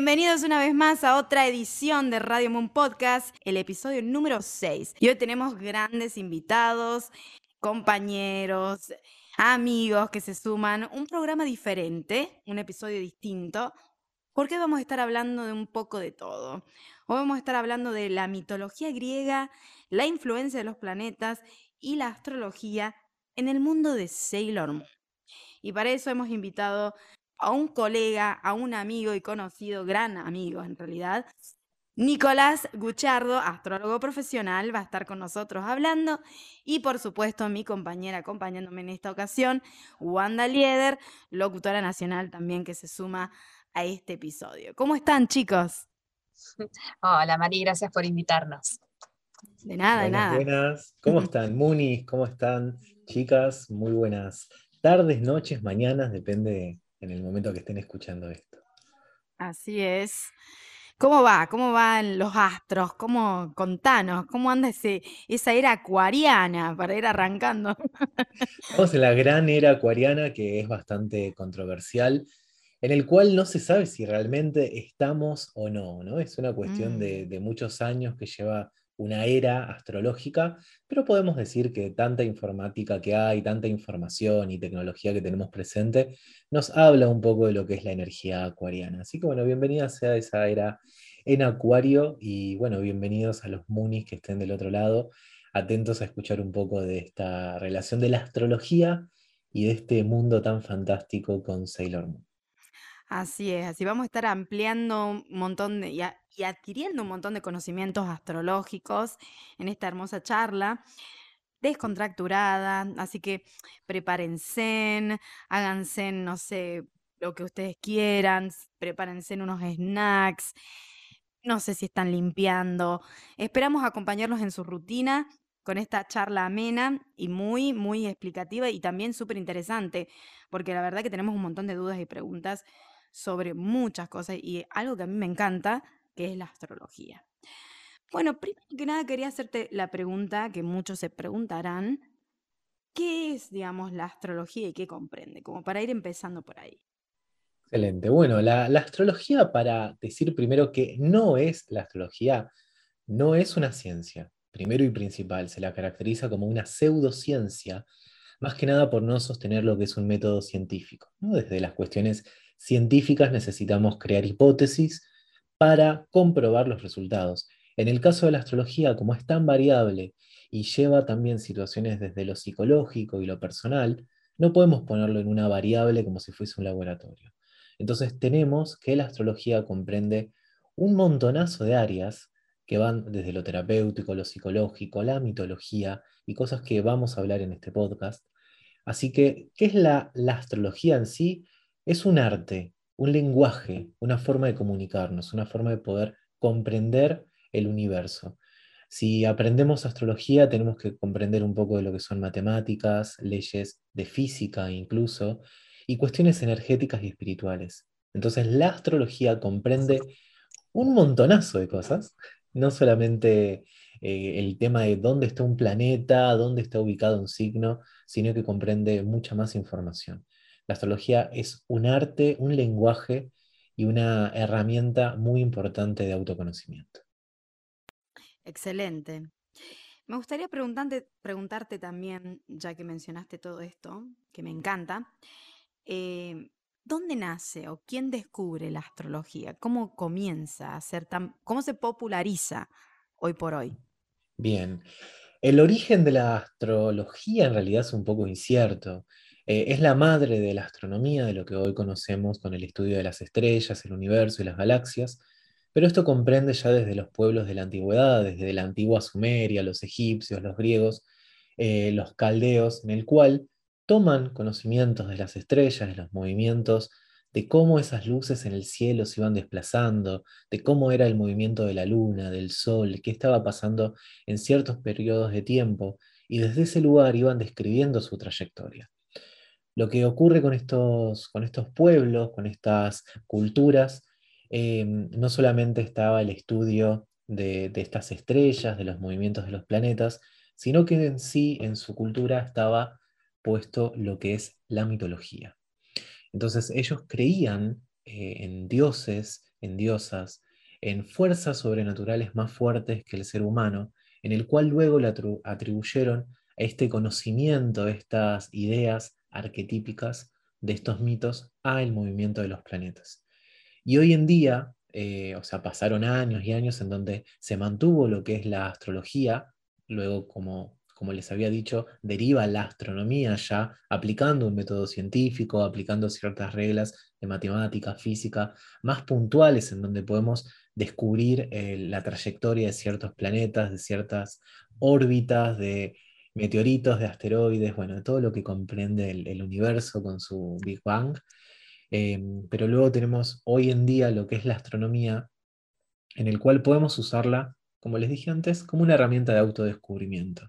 Bienvenidos una vez más a otra edición de Radio Moon Podcast, el episodio número 6. Y hoy tenemos grandes invitados, compañeros, amigos que se suman. Un programa diferente, un episodio distinto, porque vamos a estar hablando de un poco de todo. Hoy vamos a estar hablando de la mitología griega, la influencia de los planetas y la astrología en el mundo de Sailor Moon. Y para eso hemos invitado a un colega, a un amigo y conocido, gran amigo en realidad, Nicolás Guchardo, astrólogo profesional, va a estar con nosotros hablando. Y por supuesto, mi compañera acompañándome en esta ocasión, Wanda Lieder, locutora nacional también que se suma a este episodio. ¿Cómo están, chicos? Hola, Mari, gracias por invitarnos. De nada, de nada. Buenas, ¿cómo están, Munis? ¿Cómo están, chicas? Muy buenas tardes, noches, mañanas, depende en el momento que estén escuchando esto. Así es. ¿Cómo va? ¿Cómo van los astros? ¿Cómo, contanos, cómo anda ese, esa era acuariana para ir arrancando? Vamos en la gran era acuariana que es bastante controversial, en el cual no se sabe si realmente estamos o no, ¿no? Es una cuestión de, mm. de muchos años que lleva una era astrológica, pero podemos decir que tanta informática que hay, tanta información y tecnología que tenemos presente, nos habla un poco de lo que es la energía acuariana. Así que bueno, bienvenida sea esa era en Acuario y bueno, bienvenidos a los Munis que estén del otro lado, atentos a escuchar un poco de esta relación de la astrología y de este mundo tan fantástico con Sailor Moon. Así es, así vamos a estar ampliando un montón de, adquiriendo un montón de conocimientos astrológicos en esta hermosa charla, descontracturada, así que prepárense, háganse, no sé, lo que ustedes quieran, prepárense unos snacks, no sé si están limpiando. Esperamos acompañarlos en su rutina con esta charla amena y muy, muy explicativa y también súper interesante, porque la verdad que tenemos un montón de dudas y preguntas sobre muchas cosas y algo que a mí me encanta, que es la astrología. Bueno, primero que nada quería hacerte la pregunta que muchos se preguntarán, ¿qué es, digamos, la astrología y qué comprende? Como para ir empezando por ahí. Excelente. Bueno, la, astrología, para decir primero que no es la astrología, no es una ciencia, primero y principal, se la caracteriza como una pseudociencia, más que nada por no sostener lo que es un método científico, ¿no? desde las cuestiones científicas necesitamos crear hipótesis para comprobar los resultados. En el caso de la astrología, como es tan variable y lleva también situaciones desde lo psicológico y lo personal, no podemos ponerlo en una variable como si fuese un laboratorio. Entonces tenemos que la astrología comprende un montonazo de áreas que van desde lo terapéutico, lo psicológico, la mitología y cosas que vamos a hablar en este podcast. Así que, ¿qué es la, la astrología en sí? es un arte, un lenguaje, una forma de comunicarnos, una forma de poder comprender el universo. Si aprendemos astrología, tenemos que comprender un poco de lo que son matemáticas, leyes de física incluso, y cuestiones energéticas y espirituales. Entonces, la astrología comprende un montonazo de cosas, no solamente eh, el tema de dónde está un planeta, dónde está ubicado un signo, sino que comprende mucha más información. La astrología es un arte, un lenguaje y una herramienta muy importante de autoconocimiento. Excelente. Me gustaría preguntarte, preguntarte también, ya que mencionaste todo esto, que me encanta, eh, ¿dónde nace o quién descubre la astrología? ¿Cómo comienza a ser tan, cómo se populariza hoy por hoy? Bien, el origen de la astrología en realidad es un poco incierto. Eh, es la madre de la astronomía, de lo que hoy conocemos con el estudio de las estrellas, el universo y las galaxias, pero esto comprende ya desde los pueblos de la antigüedad, desde la antigua Sumeria, los egipcios, los griegos, eh, los caldeos, en el cual toman conocimientos de las estrellas, de los movimientos, de cómo esas luces en el cielo se iban desplazando, de cómo era el movimiento de la luna, del sol, qué estaba pasando en ciertos periodos de tiempo, y desde ese lugar iban describiendo su trayectoria lo que ocurre con estos, con estos pueblos, con estas culturas, eh, no solamente estaba el estudio de, estas estrellas, de los movimientos de los planetas, sino que en sí, en su cultura, estaba puesto lo que es la mitología. Entonces ellos creían eh, en dioses en diosas, en fuerzas sobrenaturales más fuertes que el ser humano, en el cual luego le atribuyeron este conocimiento, estas ideas arquetípicas de estos mitos al movimiento de los planetas. Y hoy en día, eh, o sea, pasaron años y años en donde se mantuvo lo que es la astrología, luego como, como les había dicho, deriva la astronomía ya aplicando un método científico, aplicando ciertas reglas de matemática, física, más puntuales en donde podemos descubrir eh, la trayectoria de ciertos planetas, de ciertas órbitas, de meteoritos, de asteroides, bueno, de todo lo que comprende el, universo con su Big Bang. Em, pero luego tenemos hoy en día lo que es la astronomía, en el cual podemos usarla, como les dije antes, como una herramienta de autodescubrimiento.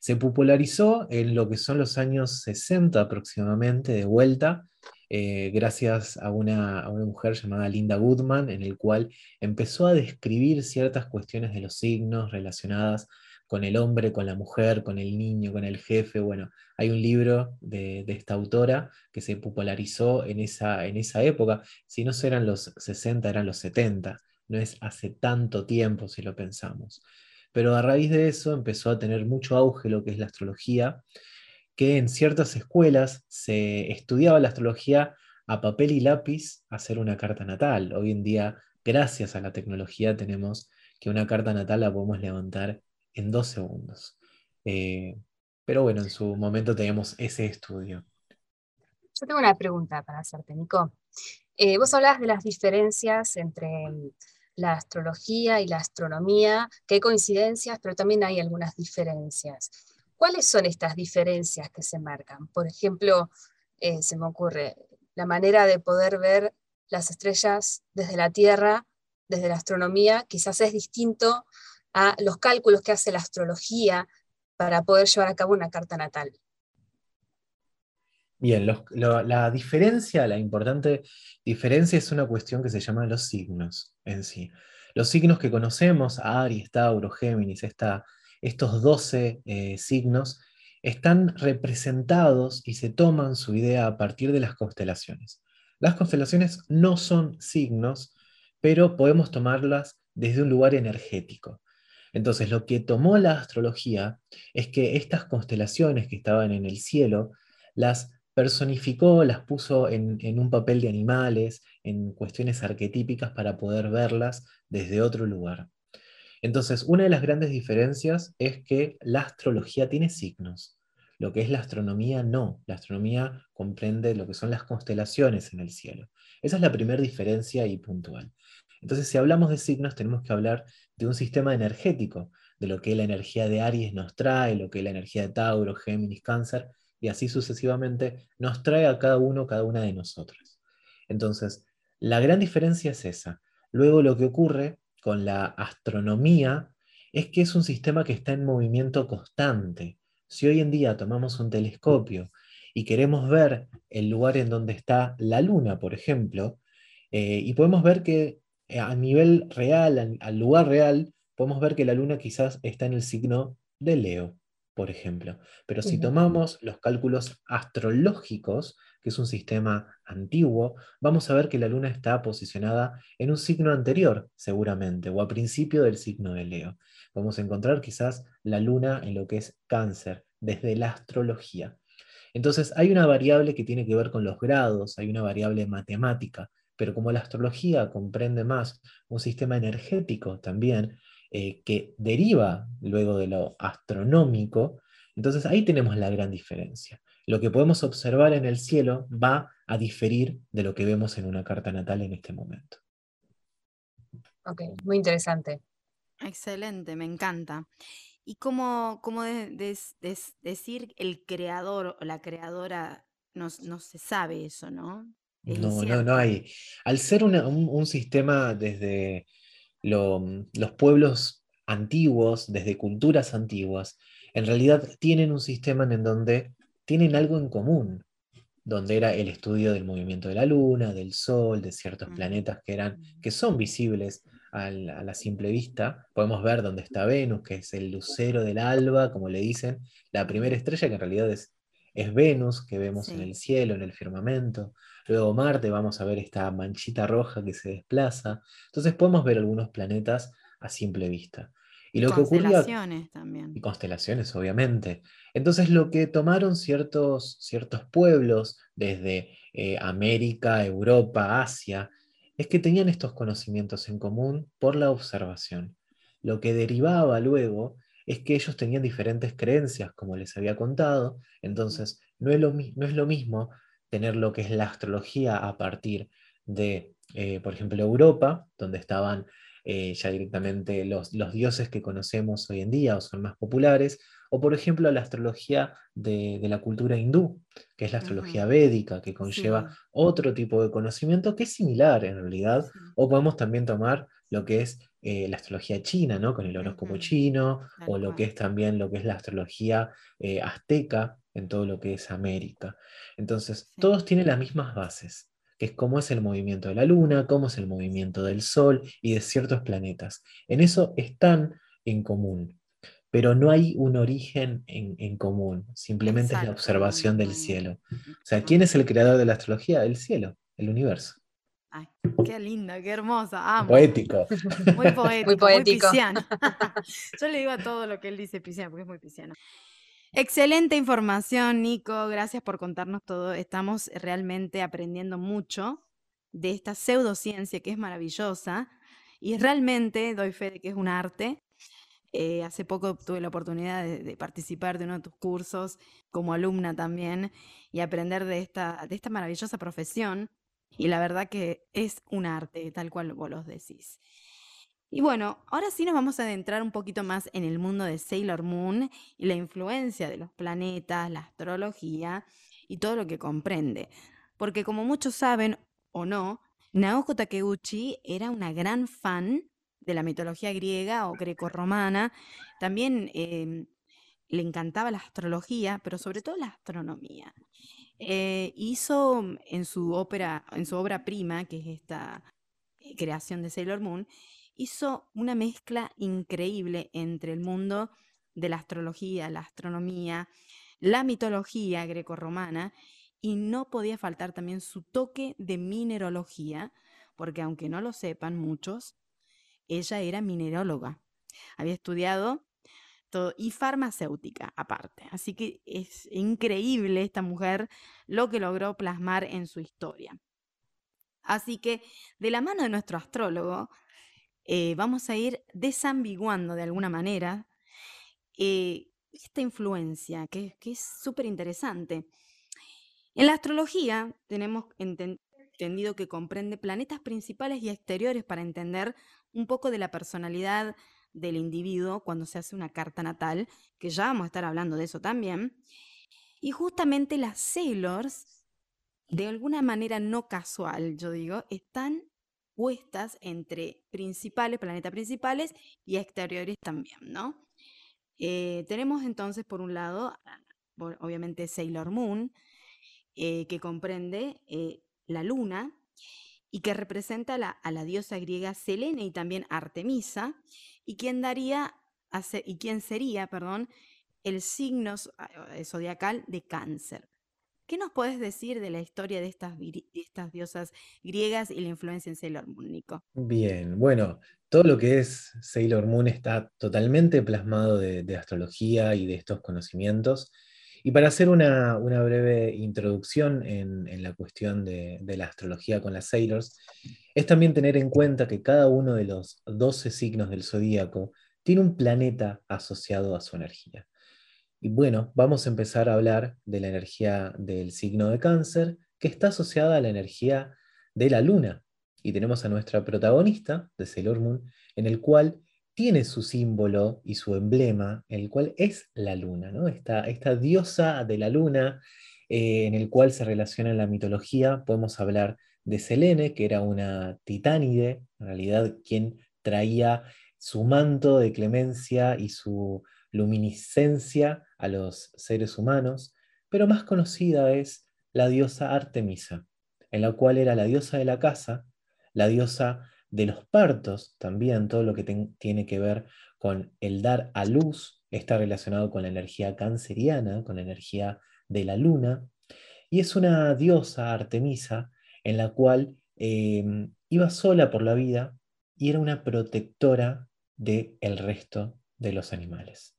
Se popularizó en lo que son los años 60 aproximadamente, de vuelta, eh, gracias a una, a una, mujer llamada Linda Goodman, en el cual empezó a describir ciertas cuestiones de los signos relacionadas con el hombre, con la mujer, con el niño, con el jefe. Bueno, hay un libro de, esta autora que se popularizó en esa, en esa época. Si no eran los 60, eran los 70. No es hace tanto tiempo si lo pensamos. Pero a raíz de eso empezó a tener mucho auge lo que es la astrología, que en ciertas escuelas se estudiaba la astrología a papel y lápiz hacer una carta natal. Hoy en día, gracias a la tecnología, tenemos que una carta natal la podemos levantar en dos segundos. Eh, pero bueno, en su momento teníamos ese estudio. Yo tengo una pregunta para hacerte, Nico. Eh, vos hablabas de las diferencias entre mm, la astrología y la astronomía, que hay coincidencias, pero también hay algunas diferencias. ¿Cuáles son estas diferencias que se marcan? Por ejemplo, eh, se me ocurre la manera de poder ver las estrellas desde la Tierra, desde la astronomía, quizás es distinto a los cálculos que hace la astrología para poder llevar a cabo una carta natal. Bien, la diferencia, la importante diferencia es una cuestión que se llama los signos en sí. Los signos que conocemos, Aries, Tauro, Géminis, estos 12 eh, signos, están representados y se toman su idea a partir de las constelaciones. Las constelaciones no son signos, pero podemos tomarlas desde un lugar energético. Entonces, lo que tomó la astrología es que estas constelaciones que estaban en el cielo, las personificó, las puso en, un papel de animales, en cuestiones arquetípicas para poder verlas desde otro lugar. Entonces, una de las grandes diferencias es que la astrología tiene signos, lo que es la astronomía no. La astronomía comprende lo que son las constelaciones en el cielo. Esa es la primera diferencia y puntual. Entonces, si hablamos de signos, tenemos que hablar de un sistema energético, de lo que la energía de Aries nos trae, lo que la energía de Tauro, Géminis, Cáncer, y así sucesivamente nos trae a cada uno, cada una de nosotros. Entonces, la gran diferencia es esa. Luego lo que ocurre con la astronomía es que es un sistema que está en movimiento constante. Si hoy en día tomamos un telescopio y queremos ver el lugar en donde está la luna, por ejemplo, eh, y podemos ver que a nivel real, al lugar real, podemos ver que la luna quizás está en el signo de Leo, por ejemplo. Pero si tomamos los cálculos astrológicos, que es un sistema antiguo, vamos a ver que la luna está posicionada en un signo anterior, seguramente, o a principio del signo de Leo. Vamos a encontrar quizás la luna en lo que es cáncer, desde la astrología. Entonces hay una variable que tiene que ver con los grados, hay una variable matemática, pero como la astrología comprende más un sistema energético también, eh, que deriva luego de lo astronómico, entonces ahí tenemos la gran diferencia. Lo que podemos observar en el cielo va a diferir de lo que vemos en una carta natal en este momento. Ok, muy interesante. Excelente, me encanta. ¿Y cómo, decir el creador o la creadora no, no se sabe eso, no? No, no, no hay. Al ser un, sistema desde los pueblos antiguos, desde culturas antiguas, en realidad tienen un sistema en donde tienen algo en común, donde era el estudio del movimiento de la luna, del sol, de ciertos planetas que, eran, que son visibles a la, simple vista. Podemos ver dónde está Venus, que es el lucero del alba, como le dicen, la primera estrella que en realidad es, es Venus, que vemos en el cielo, en el firmamento. Luego Marte, vamos a ver esta manchita roja que se desplaza. Entonces podemos ver algunos planetas a simple vista. Y lo constelaciones también. Y constelaciones, obviamente. Entonces lo que tomaron ciertos, ciertos pueblos desde eh, América, Europa, Asia, es que tenían estos conocimientos en común por la observación. Lo que derivaba luego es que ellos tenían diferentes creencias, como les había contado, entonces no es lo, no es lo mismo tener lo que es la astrología a partir de, eh, por ejemplo, Europa, donde estaban eh, ya directamente los, los, dioses que conocemos hoy en día o son más populares, o por ejemplo la astrología de, la cultura hindú, que es la astrología védica, que conlleva otro tipo de conocimiento que es similar en realidad, o podemos también tomar lo que es eh, la astrología china, ¿no? con el horóscopo chino, o lo que es también lo que es la astrología eh, azteca en todo lo que es América. Entonces, todos tienen las mismas bases que es cómo es el movimiento de la Luna, cómo es el movimiento del Sol y de ciertos planetas. En eso están en común, pero no hay un origen en, común, simplemente es la observación del cielo. O sea, ¿quién es el creador de la astrología? El cielo, el universo. Ay, qué linda, qué hermosa. Poético. Muy poético. Muy poético. Yo le digo a todo lo que él dice pisciano, porque es muy pisciano. Excelente información, Nico. Gracias por contarnos todo. Estamos realmente aprendiendo mucho de esta pseudociencia que es maravillosa y realmente doy fe de que es un arte. Eh, hace poco tuve la oportunidad de, participar de uno de tus cursos como alumna también y aprender de esta, de esta maravillosa profesión. Y la verdad que es un arte, tal cual vos lo decís. Y bueno, ahora sí nos vamos a adentrar un poquito más en el mundo de Sailor Moon y la influencia de los planetas, la astrología y todo lo que comprende. Porque como muchos saben o no, Naoko Takeuchi era una gran fan de la mitología griega o greco-romana. También em, le encantaba la astrología, pero sobre todo la astronomía. Eh, hizo en su ópera, en su obra prima, que es esta eh, creación de Sailor Moon, hizo una mezcla increíble entre el mundo de la astrología, la astronomía, la mitología grecorromana y no podía faltar también su toque de minerología, porque aunque no lo sepan muchos, ella era mineróloga. Había estudiado todo, y farmacéutica aparte. Así que es increíble esta mujer lo que logró plasmar en su historia. Así que de la mano de nuestro astrólogo, eh, vamos a ir desambiguando de alguna manera eh, esta influencia, que, es súper interesante. En la astrología tenemos entendido que comprende planetas principales y exteriores para entender un poco de la personalidad del individuo cuando se hace una carta natal, que ya vamos a estar hablando de eso también. Y justamente las sailors, de alguna manera no casual, yo digo, están entre principales, planetas principales y exteriores también, ¿no? Eh, tenemos entonces, por un lado, obviamente Sailor Moon, eh, que comprende eh, la luna y que representa a la diosa griega Selene y también Artemisa, y quien daría, y quien sería, perdón, el signo zodiacal de cáncer. ¿Qué nos puedes decir de la historia de estas, diosas griegas y la influencia en Sailor Moon, Nico? Bien, bueno, todo lo que es Sailor Moon está totalmente plasmado de, astrología y de estos conocimientos. Y para hacer una, breve introducción en, la cuestión de, de, la astrología con las Sailors, es también tener en cuenta que cada uno de los 12 signos del zodíaco tiene un planeta asociado a su energía. Y bueno, vamos a empezar a hablar de la energía del signo de cáncer, que está asociada a la energía de la luna. Y tenemos a nuestra protagonista de Sailor Moon, en el cual tiene su símbolo y su emblema, el cual es la luna, ¿no? esta, esta diosa de la luna, eh, en el cual se relaciona en la mitología, podemos hablar de Selene, que era una titánide, en realidad quien traía su manto de clemencia y su luminiscencia a los seres humanos, pero más conocida es la diosa Artemisa, en la cual era la diosa de la casa, la diosa de los partos, también todo lo que tiene que ver con el dar a luz está relacionado con la energía canceriana, con la energía de la luna, y es una diosa Artemisa en la cual em, iba sola por la vida y era una protectora del el resto de los animales.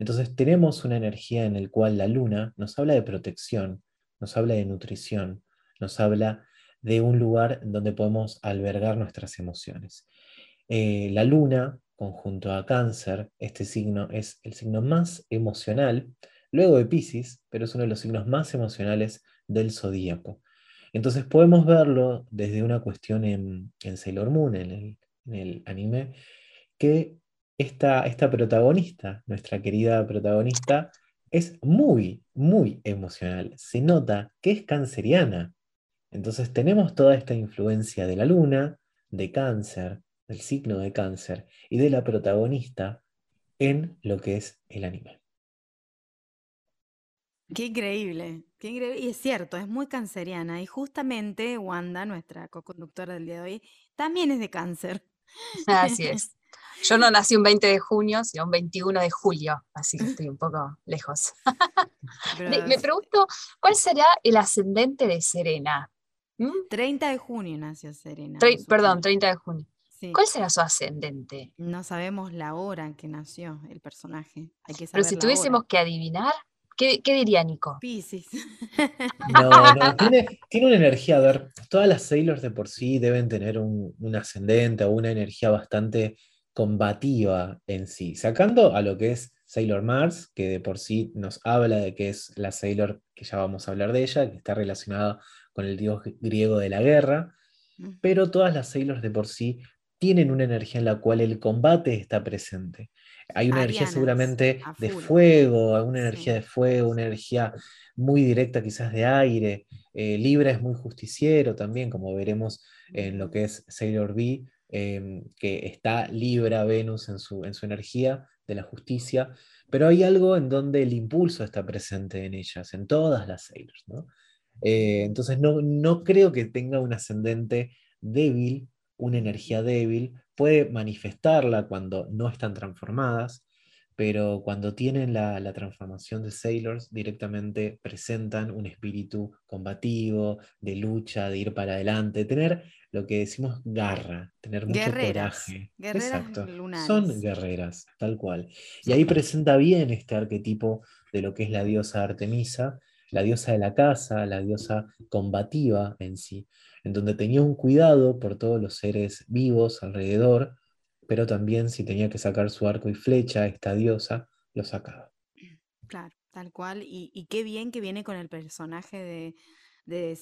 Entonces tenemos una energía en la cual la luna nos habla de protección, nos habla de nutrición, nos habla de un lugar donde podemos albergar nuestras emociones. Eh, la luna, conjunto a cáncer, este signo es el signo más emocional, luego de Pisces, pero es uno de los signos más emocionales del zodíaco. Entonces podemos verlo desde una cuestión en, Sailor Moon, en el, en el anime, que esta, esta protagonista, nuestra querida protagonista, es muy, muy emocional. Se nota que es canceriana. Entonces tenemos toda esta influencia de la luna, de cáncer, del signo de cáncer y de la protagonista en lo que es el anime. Qué increíble, qué increíble. Y es cierto, es muy canceriana. Y justamente Wanda, nuestra co-conductora del día de hoy, también es de cáncer. Así es. Yo no nací un 20 de junio, sino un 21 de julio, así que estoy un poco lejos. me, pregunto, ¿cuál será el ascendente de Serena? 30 ¿Mm? de junio nació Serena. perdón, 30 de junio. ¿Cuál será su ascendente? No sabemos la hora en que nació el personaje. Pero si tuviésemos que adivinar, ¿qué, diría Nico? Pisces. No, no, tiene, una energía, a ver, todas las Sailors de por sí deben tener un, un ascendente o una energía bastante combativa en sí, sacando a lo que es Sailor Mars, que de por sí nos habla de que es la Sailor, que ya vamos a hablar de ella, que está relacionada con el dios griego de la guerra, pero todas las Sailors de por sí tienen una energía en la cual el combate está presente. Hay una energía seguramente de fuego, alguna energía de fuego, una energía muy directa quizás de aire. Eh, Libra es muy justiciero también, como veremos en lo que es Sailor B, Em, que está Libra, Venus en su, en su energía de la justicia, pero hay algo en donde el impulso está presente en ellas, en todas las Sailors. Eh, entonces no, no creo que tenga un ascendente débil, una energía débil, puede manifestarla cuando no están transformadas, pero cuando tienen la, la, transformación de Sailors, directamente presentan un espíritu combativo, de lucha, de ir para adelante, tener lo que decimos garra, tener mucho coraje. Exacto. Son guerreras, tal cual. Y ahí presenta bien este arquetipo de lo que es la diosa Artemisa, la diosa de la casa, la diosa combativa en sí, en donde tenía un cuidado por todos los seres vivos alrededor, pero también si tenía que sacar su arco y flecha, esta diosa lo sacaba. Claro, tal cual. Y, qué bien que viene con el personaje de,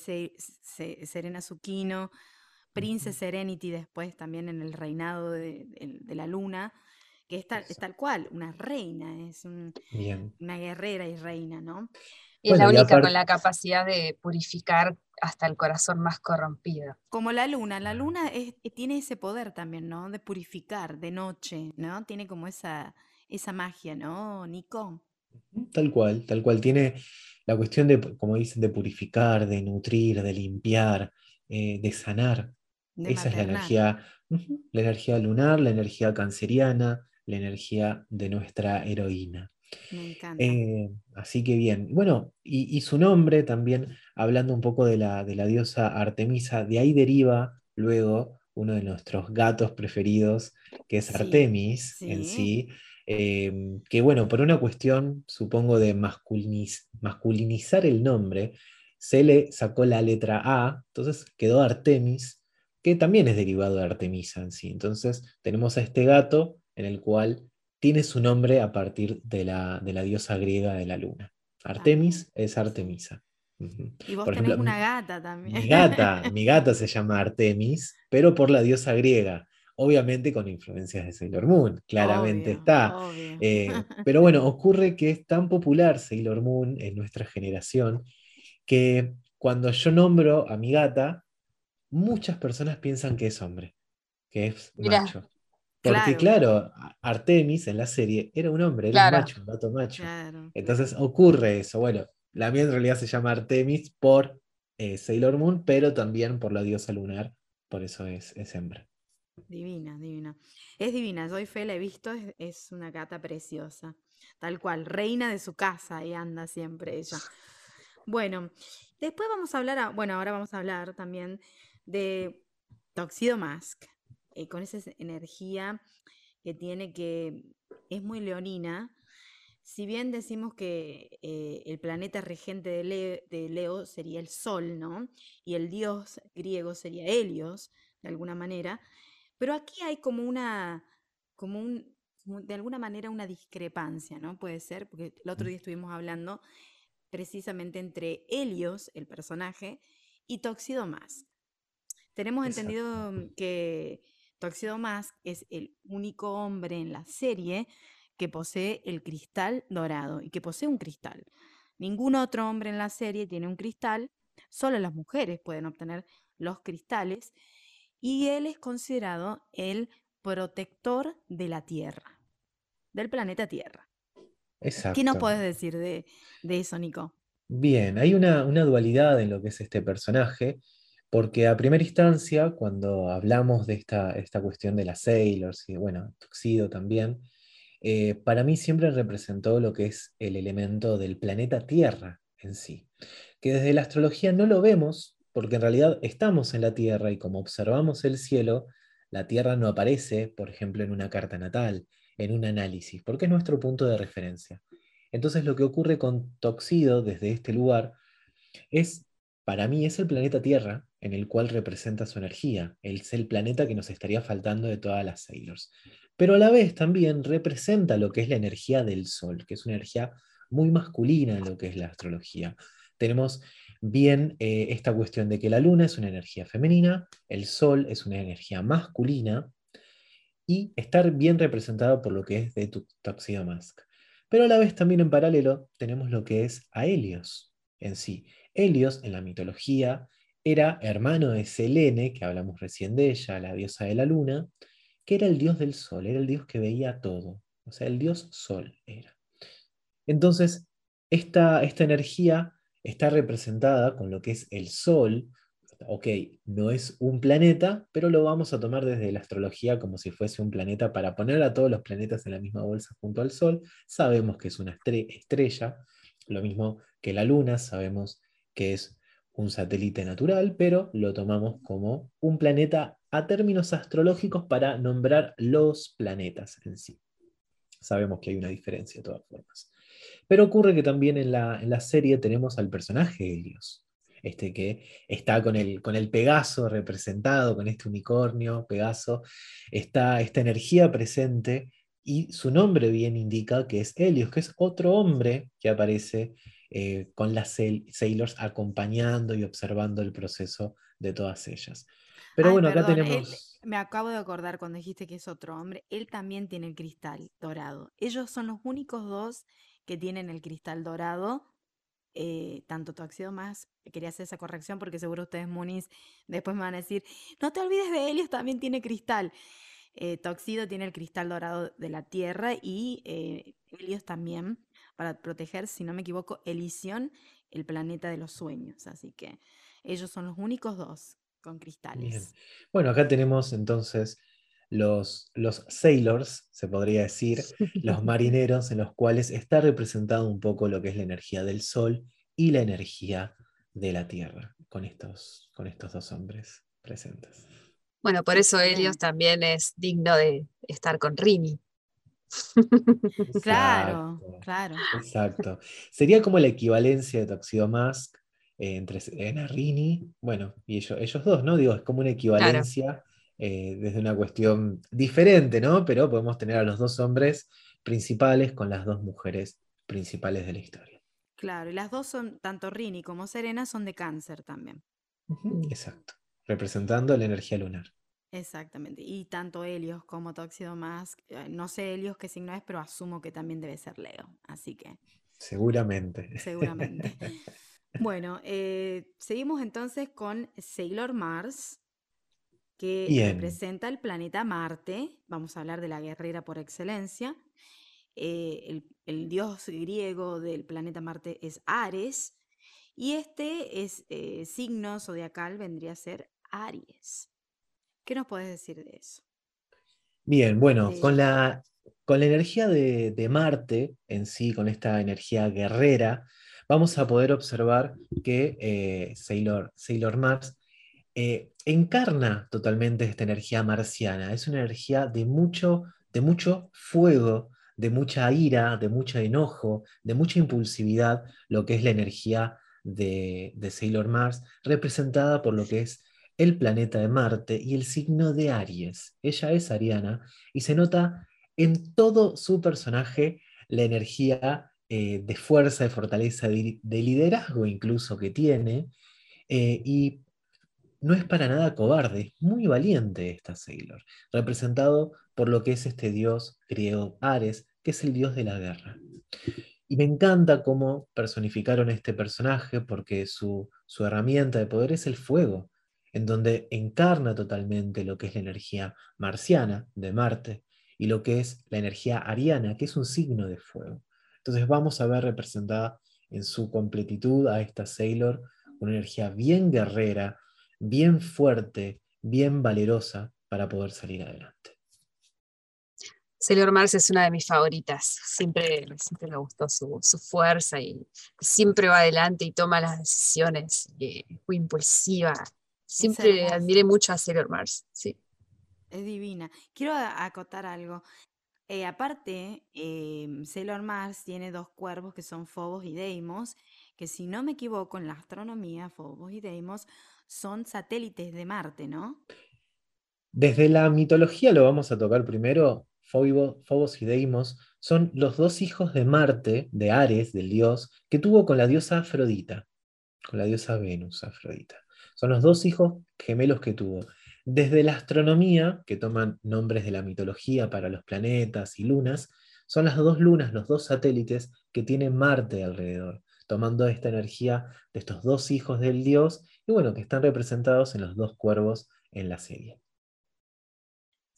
Serena Zucchino, Princess Serenity después también en el reinado de, la luna, que es tal, cual, una reina, es una guerrera y reina, ¿no? Y es la única con la capacidad de purificar hasta el corazón más corrompido. Como la luna, la luna tiene ese poder también, ¿no? De purificar de noche, ¿no? Tiene como esa, esa magia, ¿no, Nico? Tal cual, tal cual. Tiene la cuestión de, como dicen, de purificar, de nutrir, de limpiar, eh, de sanar. Esa es la energía, la energía lunar, la energía canceriana, la energía de nuestra heroína. Me encanta. Eh, así que bien. Bueno, y, su nombre también, hablando un poco de la, de la diosa Artemisa, de ahí deriva luego uno de nuestros gatos preferidos, que es Artemis en sí. Em, que bueno, por una cuestión, supongo, de masculinizar el nombre, se le sacó la letra A, entonces quedó Artemis, que también es derivado de Artemisa en sí. Entonces tenemos a este gato en el cual tiene su nombre a partir de la, de la diosa griega de la luna. Artemis es Artemisa. Y vos tenés una gata también. Mi gata, mi gata se llama Artemis, pero por la diosa griega. Obviamente con influencias de Sailor Moon, claramente está. Eh, pero bueno, ocurre que es tan popular Sailor Moon en nuestra generación que cuando yo nombro a mi gata, muchas personas piensan que es hombre, que es macho. Porque claro. Artemis en la serie era un hombre, era un macho, un gato macho. Entonces ocurre eso. Bueno, la mía en realidad se llama Artemis por eh, Sailor Moon, pero también por la diosa lunar, por eso es, es hembra. Divina, divina. Es divina, soy fe, la he visto, es, una gata preciosa. Tal cual, reina de su casa y anda siempre ella. Bueno, después vamos a hablar, bueno, ahora vamos a hablar también de Toxido Mask, eh, con esa energía que tiene que es muy leonina. Si bien decimos que eh, el planeta regente de de Leo, sería el Sol, ¿no? Y el dios griego sería Helios, de alguna manera, pero aquí hay como una, como un, de alguna manera una discrepancia, ¿no? Puede ser, porque el otro día estuvimos hablando precisamente entre Helios, el personaje, y Toxido Mask. Tenemos entendido mm, que Toxido Mask es el único hombre en la serie que posee el cristal dorado y que posee un cristal. Ningún otro hombre en la serie tiene un cristal, solo las mujeres pueden obtener los cristales y él es considerado el protector de la Tierra, del planeta Tierra. Exacto. ¿Qué nos puedes decir de, eso, Nico? Bien, hay una, dualidad en lo que es este personaje, porque a primera instancia, cuando hablamos de esta, esta cuestión de las Sailors y, bueno, Tuxedo también, eh, para mí siempre representó lo que es el elemento del planeta Tierra en sí, que desde la astrología no lo vemos, porque en realidad estamos en la Tierra y como observamos el cielo, la Tierra no aparece, por ejemplo, en una carta natal, en un análisis, porque es nuestro punto de referencia. Entonces lo que ocurre con Toxido desde este lugar es, para mí, es el planeta Tierra en el cual representa su energía, es el planeta que nos estaría faltando de todas las Sailors. Pero a la vez también representa lo que es la energía del Sol, que es una energía muy masculina en lo que es la astrología. Tenemos bien eh, esta cuestión de que la luna es una energía femenina, el sol es una energía masculina, y estar bien representado por lo que es de Tuxedo Mask. Pero a la vez también en paralelo tenemos lo que es a Helios en sí. Helios en la mitología era hermano de Selene, que hablamos recién de ella, la diosa de la luna, que era el dios del sol, era el dios que veía todo, o sea, el dios sol era. Entonces, esta, esta energía está representada con lo que es el Sol. Ok, no es un planeta, pero lo vamos a tomar desde la astrología como si fuese un planeta para poner a todos los planetas en la misma bolsa junto al Sol. Sabemos que es una estrella, lo mismo que la Luna, sabemos que es un satélite natural, pero lo tomamos como un planeta a términos astrológicos para nombrar los planetas en sí. Sabemos que hay una diferencia de todas formas. Pero ocurre que también en la, serie tenemos al personaje Helios, este que está con el, con el Pegaso representado, con este unicornio, Pegaso, está esta energía presente y su nombre bien indica que es Helios, que es otro hombre que aparece eh, con las Sailors acompañando y observando el proceso de todas ellas. Pero bueno, acá tenemos... me acabo de acordar cuando dijiste que es otro hombre, él también tiene el cristal dorado. Ellos son los únicos dos que tienen el cristal dorado. Eh, tanto Toxido más, quería hacer esa corrección porque seguro ustedes, Muniz, después me van a decir, no te olvides de Helios, también tiene cristal. Eh, Toxido tiene el cristal dorado de la Tierra y eh, Helios también, para proteger, si no me equivoco, Elysion, el planeta de los sueños. Así que ellos son los únicos dos con cristales. Bueno, acá tenemos entonces los, los sailors, se podría decir, los marineros, en los cuales está representado un poco lo que es la energía del sol y la energía de la tierra, con estos, con estos dos hombres presentes. Bueno, por eso Helios también es digno de estar con Rini. claro, claro. Exacto. Sería como la equivalencia de Toxido Mask eh, entre Rini, bueno, y ellos, ellos dos, ¿no? Digo, es como una equivalencia eh, desde una cuestión diferente, ¿no? Pero podemos tener a los dos hombres principales con las dos mujeres principales de la historia. Claro, y las dos son, tanto Rini como Serena, son de cáncer también. Exacto, representando la energía lunar. Exactamente, y tanto Helios como Tóxido Mask, eh, no sé Helios qué signo es, pero asumo que también debe ser Leo, así que... Seguramente. Seguramente. bueno, eh, seguimos entonces con Sailor Mars, que representa el planeta Marte. Vamos a hablar de la guerrera por excelencia. Eh, el, dios griego del planeta Marte es Ares. Y este es signo zodiacal, vendría a ser Aries. ¿Qué nos puedes decir de eso? Bien, bueno, con, la, con la energía de, de, Marte en sí, con esta energía guerrera, vamos a poder observar que eh, Sailor, Sailor Mars eh, encarna totalmente esta energía marciana. Es una energía de mucho, de mucho fuego, de mucha ira, de mucho enojo, de mucha impulsividad, lo que es la energía de, de Sailor Mars, representada por lo que es el planeta de Marte y el signo de Aries. Ella es ariana y se nota en todo su personaje la energía eh, de fuerza, de fortaleza, de, liderazgo incluso que tiene. Eh, y no es para nada cobarde, es muy valiente esta Sailor, representado por lo que es este dios griego Ares, que es el dios de la guerra. Y me encanta cómo personificaron este personaje porque su, su herramienta de poder es el fuego, en donde encarna totalmente lo que es la energía marciana de Marte y lo que es la energía ariana, que es un signo de fuego. Entonces vamos a ver representada en su completitud a esta Sailor, una energía bien guerrera, bien fuerte, bien valerosa para poder salir adelante. Sailor Mars es una de mis favoritas. Siempre, siempre me gustó su, fuerza y siempre va adelante y toma las decisiones. Y muy impulsiva. Siempre admiré mucho a Sailor Mars. Sí. Es divina. Quiero acotar algo. Eh, aparte, em, Sailor Mars tiene dos cuervos que son Phobos y Deimos, que si no me equivoco en la astronomía, Phobos y Deimos son satélites de Marte, ¿no? Desde la mitología lo vamos a tocar primero. Phobos y Deimos son los dos hijos de Marte, de Ares, del dios, que tuvo con la diosa Afrodita, con la diosa Venus, Afrodita. Son los dos hijos gemelos que tuvo. Desde la astronomía, que toman nombres de la mitología para los planetas y lunas, son las dos lunas, los dos satélites que tiene Marte alrededor, tomando esta energía de estos dos hijos del dios y bueno, que están representados en los dos cuervos en la serie.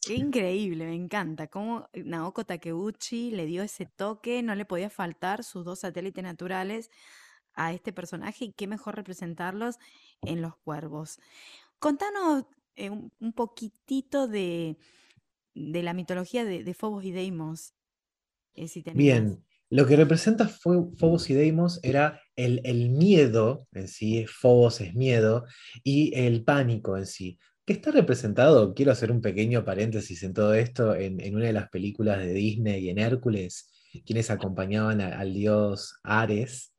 Qué increíble, me encanta. Cómo Naoko Takeuchi le dio ese toque, no le podía faltar sus dos satélites naturales a este personaje y qué mejor representarlos en los cuervos. Contanos eh, un, poquitito de, la mitología de, de Fobos y Deimos. Eh, Bien, lo que representa Fobos y Deimos era el, miedo en sí, Fobos es miedo, y el pánico en sí, que está representado, quiero hacer un pequeño paréntesis en todo esto, en, una de las películas de Disney y en Hércules, quienes acompañaban al dios Ares,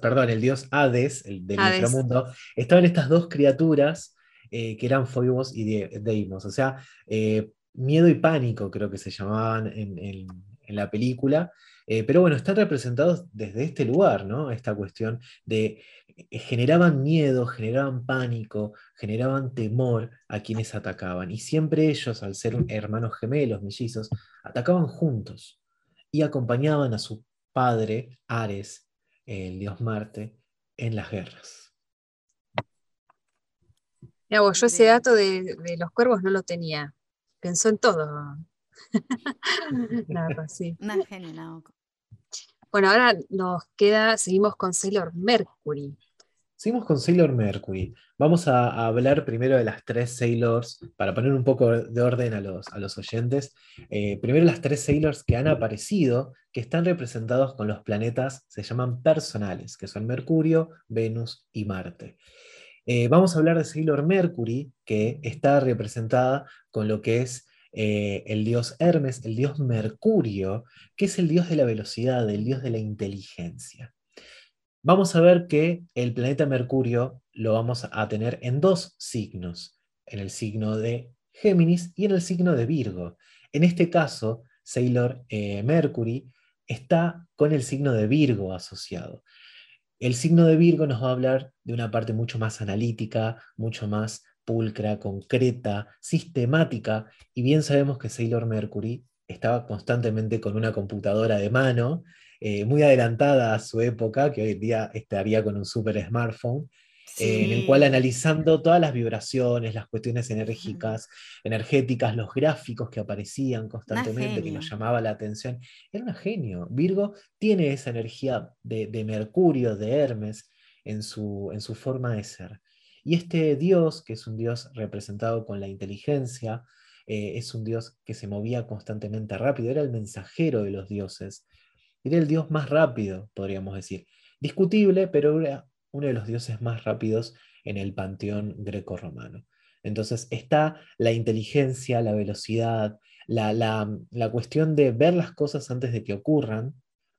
perdón, el dios Hades, el del inframundo, estaban estas dos criaturas eh, que eran Phobos y Deimos. O sea, eh, miedo y pánico creo que se llamaban en, la película. Eh, pero bueno, están representados desde este lugar, ¿no? Esta cuestión de generaban miedo, generaban pánico, generaban temor a quienes atacaban. Y siempre ellos, al ser hermanos gemelos, mellizos, atacaban juntos y acompañaban a su padre, Ares, el dios Marte, en las guerras yo ese dato de, los cuervos no lo tenía. Pensó en todo. Nada, sí. Una genia, Bueno, ahora nos queda, seguimos con Sailor Mercury. Seguimos con Sailor Mercury. Vamos a, hablar primero de las tres Sailors, para poner un poco de orden a los, a los oyentes. Eh, primero las tres Sailors que han aparecido, que están representados con los planetas, se llaman personales, que son Mercurio, Venus y Marte. Eh, vamos a hablar de Sailor Mercury, que está representada con lo que es eh, el dios Hermes, el dios Mercurio, que es el dios de la velocidad, el dios de la inteligencia. Vamos a ver que el planeta Mercurio lo vamos a tener en dos signos, en el signo de Géminis y en el signo de Virgo. En este caso, Sailor eh, Mercury está con el signo de Virgo asociado. El signo de Virgo nos va a hablar de una parte mucho más analítica, mucho más pulcra, concreta, sistemática, y bien sabemos que Sailor Mercury estaba constantemente con una computadora de mano, eh, muy adelantada a su época, que hoy en día estaría con un super smartphone, en el cual analizando todas las vibraciones, las cuestiones enérgicas, energéticas, los gráficos que aparecían constantemente, que nos llamaba la atención, era un genio. Virgo tiene esa energía de, Mercurio, de Hermes, en su, en su forma de ser. Y este dios, que es un dios representado con la inteligencia, eh, es un dios que se movía constantemente rápido, era el mensajero de los dioses, era el dios más rápido, podríamos decir. discutible, pero era uno de los dioses más rápidos en el panteón greco-romano. Entonces está la inteligencia, la velocidad, la, la, cuestión de ver las cosas antes de que ocurran,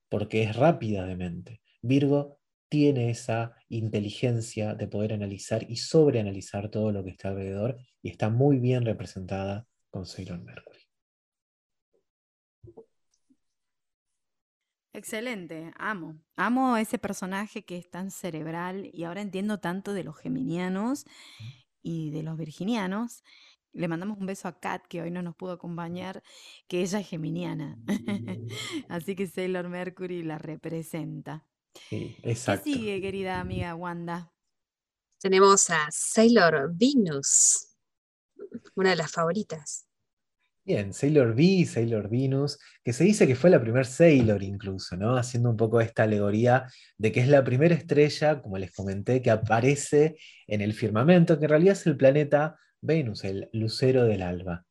porque es rápida de mente. Virgo tiene esa inteligencia de poder analizar y sobreanalizar todo lo que está alrededor y está muy bien representada con Sailor Mercury. Excelente, amo. Amo ese personaje que es tan cerebral y ahora entiendo tanto de los geminianos y de los virginianos. Le mandamos un beso a Kat, que hoy no nos pudo acompañar, que ella es geminiana. Así que Sailor Mercury la representa. Sí, exacto. ¿Qué sigue, querida amiga Wanda? Tenemos a Sailor Venus, una de las favoritas. Bien, Sailor V, Sailor Venus, que se dice que fue la primer Sailor incluso, ¿no? Haciendo un poco esta alegoría de que es la primera estrella, como les comenté, que aparece en el firmamento, que en realidad es el planeta Venus, el lucero del alba.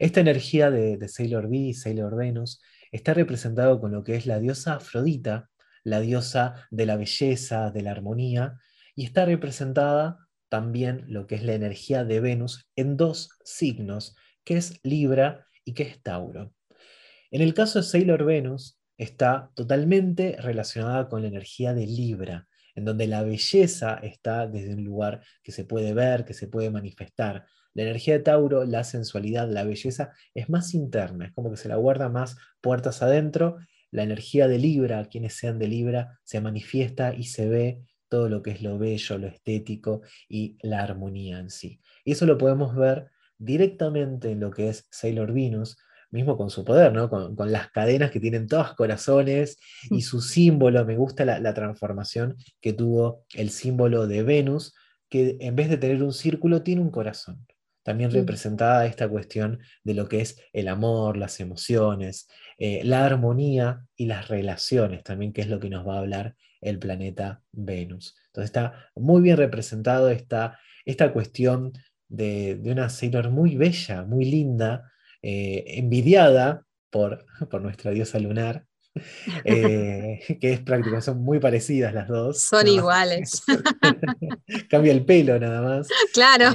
Esta energía de, Sailor V, Sailor Venus, está representado con lo que es la diosa Afrodita, la diosa de la belleza, de la armonía, y está representada también lo que es la energía de Venus en dos signos, que es Libra y que es Tauro. En el caso de Sailor Venus, está totalmente relacionada con la energía de Libra, en donde la belleza está desde un lugar que se puede ver, que se puede manifestar. La energía de Tauro, la sensualidad, la belleza, es más interna, es como que se la guarda más puertas adentro la energía de Libra, quienes sean de Libra, se manifiesta y se ve todo lo que es lo bello, lo estético y la armonía en sí. Y eso lo podemos ver directamente en lo que es Sailor Venus, mismo con su poder, ¿no? con, las cadenas que tienen todos corazones y su símbolo. Me gusta la, la, transformación que tuvo el símbolo de Venus, que en vez de tener un círculo, tiene un corazón. También representada esta cuestión de lo que es el amor, las emociones, eh, la armonía y las relaciones también, que es lo que nos va a hablar el planeta Venus. Entonces está muy bien representado esta, esta cuestión de, una Sailor muy bella, muy linda, eh, envidiada por, por nuestra diosa lunar, eh, que es prácticamente, son muy parecidas las dos. Son iguales. Cambia el pelo nada más. Claro.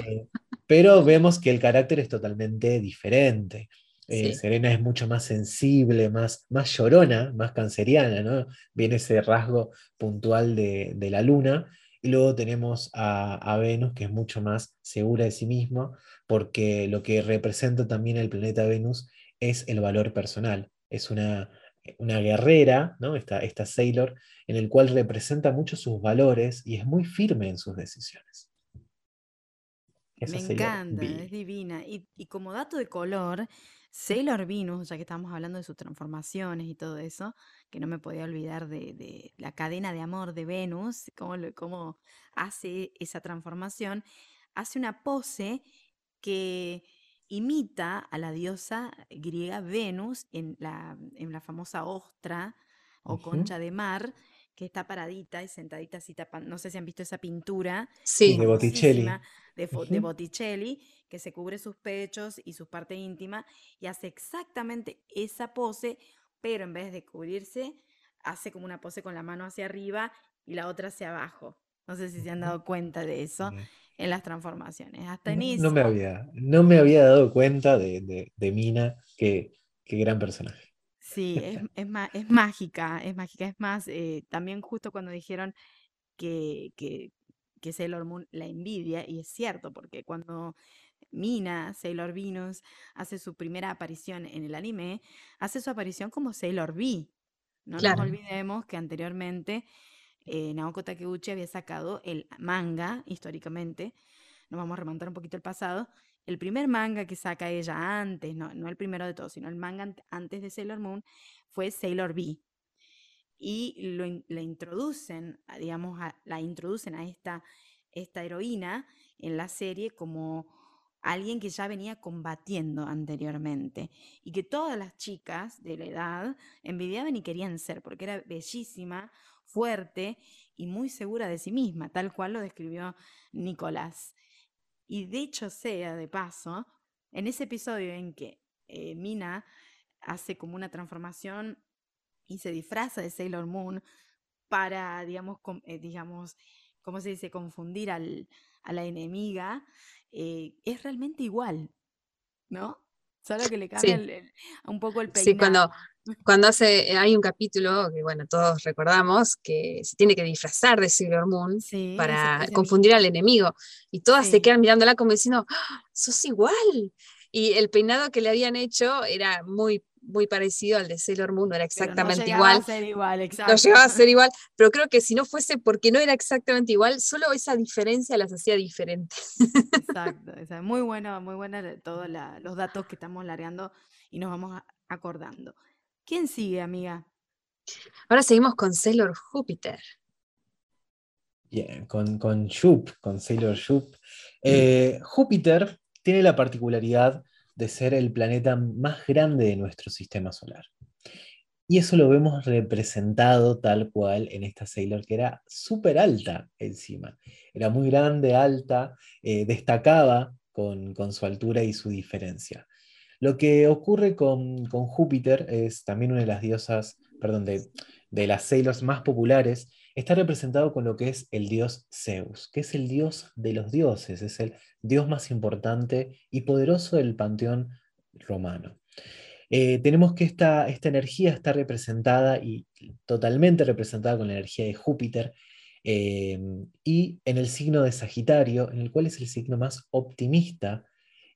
pero vemos que el carácter es totalmente diferente. Eh, Serena es mucho más sensible, más, más llorona, más canceriana, ¿no? Viene ese rasgo puntual de, la luna. Y luego tenemos a, Venus, que es mucho más segura de sí misma, porque lo que representa también el planeta Venus es el valor personal. Es una, una guerrera, ¿no? esta, esta Sailor, en el cual representa mucho sus valores y es muy firme en sus decisiones. Me encanta, es divina. Y, y, como dato de color, Sailor Venus, ya que estamos hablando de sus transformaciones y todo eso, que no me podía olvidar de, la cadena de amor de Venus, cómo, cómo hace esa transformación, hace una pose que imita a la diosa griega Venus en la, en la famosa ostra o concha de mar, que está paradita y sentadita así tapando. No sé si han visto esa pintura. Sí, de Botticelli. De, de, Botticelli, que se cubre sus pechos y su parte íntima y hace exactamente esa pose, pero en vez de cubrirse, hace como una pose con la mano hacia arriba y la otra hacia abajo. No sé si se han dado cuenta de eso en las transformaciones. Hasta en no, me había, no me había dado cuenta de, de, Mina, qué gran personaje. Sí, es, es, es mágica, es mágica. Es más, eh, también justo cuando dijeron que, que, que Sailor Moon la envidia, y es cierto, porque cuando Mina, Sailor Venus, hace su primera aparición en el anime, hace su aparición como Sailor V. No nos olvidemos que anteriormente eh, Naoko Takeuchi había sacado el manga, históricamente, nos vamos a remontar un poquito el pasado, el primer manga que saca ella antes, no, el primero de todos, sino el manga antes de Sailor Moon, fue Sailor V. Y lo, la introducen, digamos, la introducen a esta, esta heroína en la serie como alguien que ya venía combatiendo anteriormente y que todas las chicas de la edad envidiaban y querían ser, porque era bellísima, fuerte y muy segura de sí misma, tal cual lo describió Nicolás. Y de hecho sea, de paso, en ese episodio en que eh, Mina hace como una transformación y se disfraza de Sailor Moon para, digamos, eh, digamos ¿cómo se dice?, confundir al, a la enemiga, eh, es realmente igual, ¿no? Solo que le cambia un poco el peinado. Sí, cuando, cuando hace, eh, hay un capítulo que, bueno, todos recordamos, que se tiene que disfrazar de Sailor Moon para confundir al enemigo. Y todas se quedan mirándola como diciendo, ¡Ah, sos igual. Y el peinado que le habían hecho era muy muy parecido al de Sailor Moon, no era exactamente no igual. A ser igual exacto. No llegaba a ser igual, pero creo que si no fuese porque no era exactamente igual, solo esa diferencia las hacía diferentes. Exacto, muy bueno, muy buena todos los datos que estamos largando y nos vamos acordando. ¿Quién sigue, amiga? Ahora seguimos con Sailor Júpiter. Bien, con, con con Sailor Shoop. Eh, Júpiter tiene la particularidad de ser el planeta más grande de nuestro sistema solar. Y eso lo vemos representado tal cual en esta Sailor, que era súper alta encima. Era muy grande, alta, eh, destacaba con, su altura y su diferencia. Lo que ocurre con, Júpiter es también una de las diosas, perdón, de, de las Sailors más populares, está representado con lo que es el dios Zeus, que es el dios de los dioses, es el dios más importante y poderoso del panteón romano. Eh, tenemos que esta, esta, energía está representada y totalmente representada con la energía de Júpiter eh, y en el signo de Sagitario, en el cual es el signo más optimista